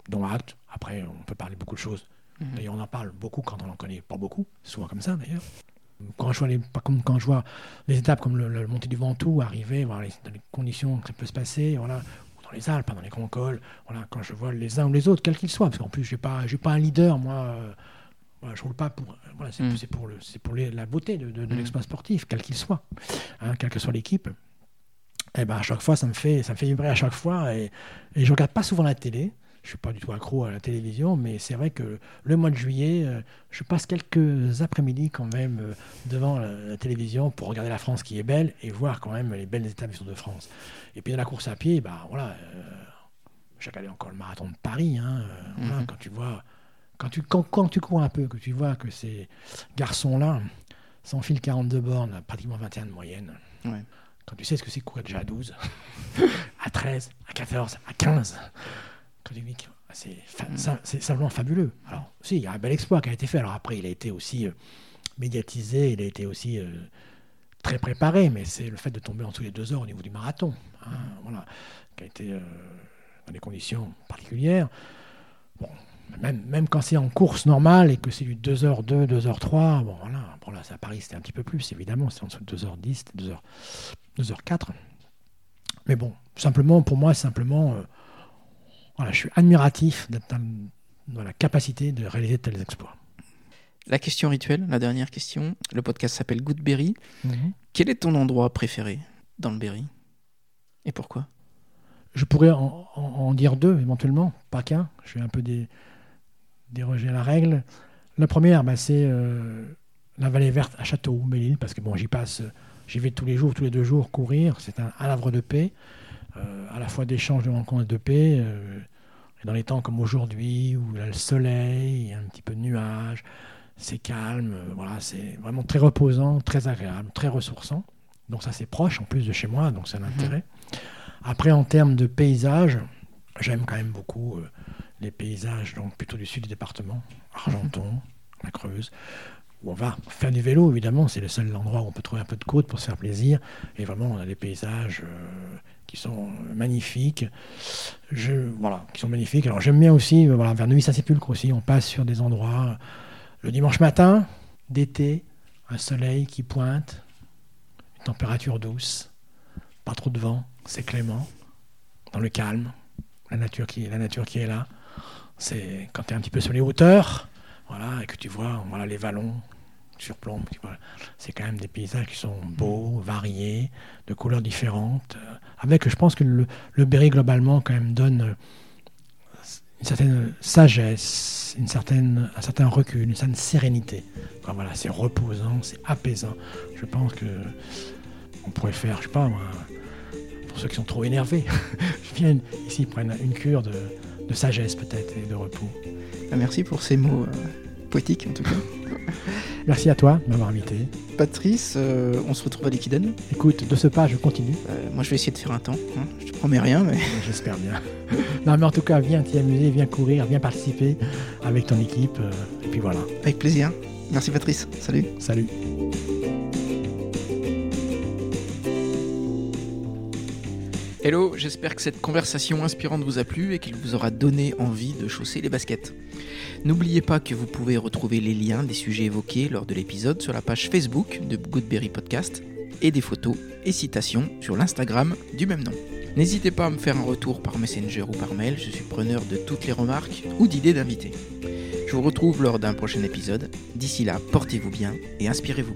dont acte. Après, on peut parler beaucoup de choses Mhm. D'ailleurs, on en parle beaucoup quand on n'en connaît pas beaucoup, souvent comme ça d'ailleurs. Quand je vois les, quand je vois les étapes comme le, montée du Ventoux arriver, voilà, dans les conditions que ça peut se passer, voilà, dans les Alpes, dans les grands cols, voilà, quand je vois les uns ou les autres, quels qu'ils soient, parce qu'en plus, je n'ai pas, pas un leader, moi, euh, voilà, je roule pas pour. Voilà, c'est mhm. pour, le, pour la beauté de, de, mhm. l'exploit sportif, quel qu'il soit, hein, quelle que soit l'équipe. Et eh ben, à chaque fois, ça me fait, ça me fait vibrer à chaque fois. Et, et je regarde pas souvent la télé je suis pas du tout accro à la télévision, mais c'est vrai que le mois de juillet, euh, je passe quelques après-midi quand même euh, devant la, télévision pour regarder la France qui est belle et voir quand même les belles Tour de France. Et puis la course à pied, bah voilà, euh, j'ai regardé encore le marathon de Paris, hein, mhm. quand tu vois, quand tu, quand, tu cours un peu, que tu vois que ces garçons-là s'enfilent 42 bornes, pratiquement 21 de moyenne. Quand tu sais ce que c'est courir déjà à 12, à 13, à 14, à 15, c'est simplement fabuleux. Alors, si, il y a un bel exploit qui a été fait. Alors après, il a été aussi euh, médiatisé, il a été aussi euh, très préparé, mais c'est le fait de tomber en dessous des deux heures au niveau du marathon, hein, voilà, qui a été euh, dans des conditions particulières. Bon, même, même quand c'est en course normale et que c'est du 2h2, 2h3, bon voilà, bon là, à Paris c'était un petit peu plus, évidemment, c'est en dessous de 2h10, 2h, 2h4. Mais bon, simplement, pour moi, simplement voilà, je suis admiratif de la capacité de réaliser tels exploits. La question rituelle, la dernière question. Le podcast s'appelle Goodberry. Mhm. Quel est ton endroit préféré dans le Berry? Et pourquoi? Je pourrais en, dire deux éventuellement, pas qu'un. Je vais un peu dé, déroger à la règle. La première, bah, c'est euh, la vallée verte à Château, Belle-Île, parce que bon, j'y passe, j'y vais tous les jours, tous les deux jours courir. C'est un, un havre de paix. Euh, à la fois d'échanges de rencontres de paix, euh, et dans les temps comme aujourd'hui, où il y a le soleil, un petit peu de nuages, c'est calme, euh, voilà, c'est vraiment très reposant, très agréable, très ressourçant. Donc ça c'est proche en plus de chez moi, donc c'est un mhm. intérêt. Après en termes de paysage, j'aime quand même beaucoup les paysages donc plutôt du sud du département, Argenton, la Creuse, on va faire du vélo évidemment, c'est le seul endroit où on peut trouver un peu de côte pour se faire plaisir, et vraiment on a des paysages qui sont magnifiques. Je, voilà, qui sont magnifiques. Alors j'aime bien aussi, euh, voilà, vers Neuilly-Saint-Sépulcre aussi, on passe sur des endroits le dimanche matin, d'été, un soleil qui pointe, une température douce, pas trop de vent, c'est clément, dans le calme, la nature qui, la nature qui est là. C'est quand tu es un petit peu sur les hauteurs, voilà, et que tu vois voilà, les vallons, surplombe. C'est quand même des paysages qui sont beaux, variés, de couleurs différentes. Euh, avec, je pense que le, Berry, globalement, quand même donne euh, une certaine sagesse, une certaine, un certain recul, une certaine sérénité. voilà, c'est reposant, c'est apaisant. Je pense que on pourrait faire, je sais pas pour ceux qui sont trop énervés, viennent ici prennent une cure de, sagesse peut-être et de repos. Merci pour ces mots euh, poétiques en tout cas. Merci à toi de m'avoir invité. Patrice, euh, on se retrouve à Liquiden. Écoute, de ce pas, je continue. Euh, moi, je vais essayer de faire un temps. Hein. Je te promets rien, mais. J'espère bien. non, mais en tout cas, viens t'y amuser, viens courir, viens participer avec ton équipe. Euh, et puis voilà. Avec plaisir. Merci, Patrice. Salut. Salut. Hello, j'espère que cette conversation inspirante vous a plu et qu'il vous aura donné envie de chausser les baskets. N'oubliez pas que vous pouvez retrouver les liens des sujets évoqués lors de l'épisode sur la page Facebook de Goodberry Podcast et des photos et citations sur l'Instagram du même nom. N'hésitez pas à me faire un retour par Messenger ou par mail, je suis preneur de toutes les remarques ou d'idées d'invités. Je vous retrouve lors d'un prochain épisode. D'ici là, portez-vous bien et inspirez-vous.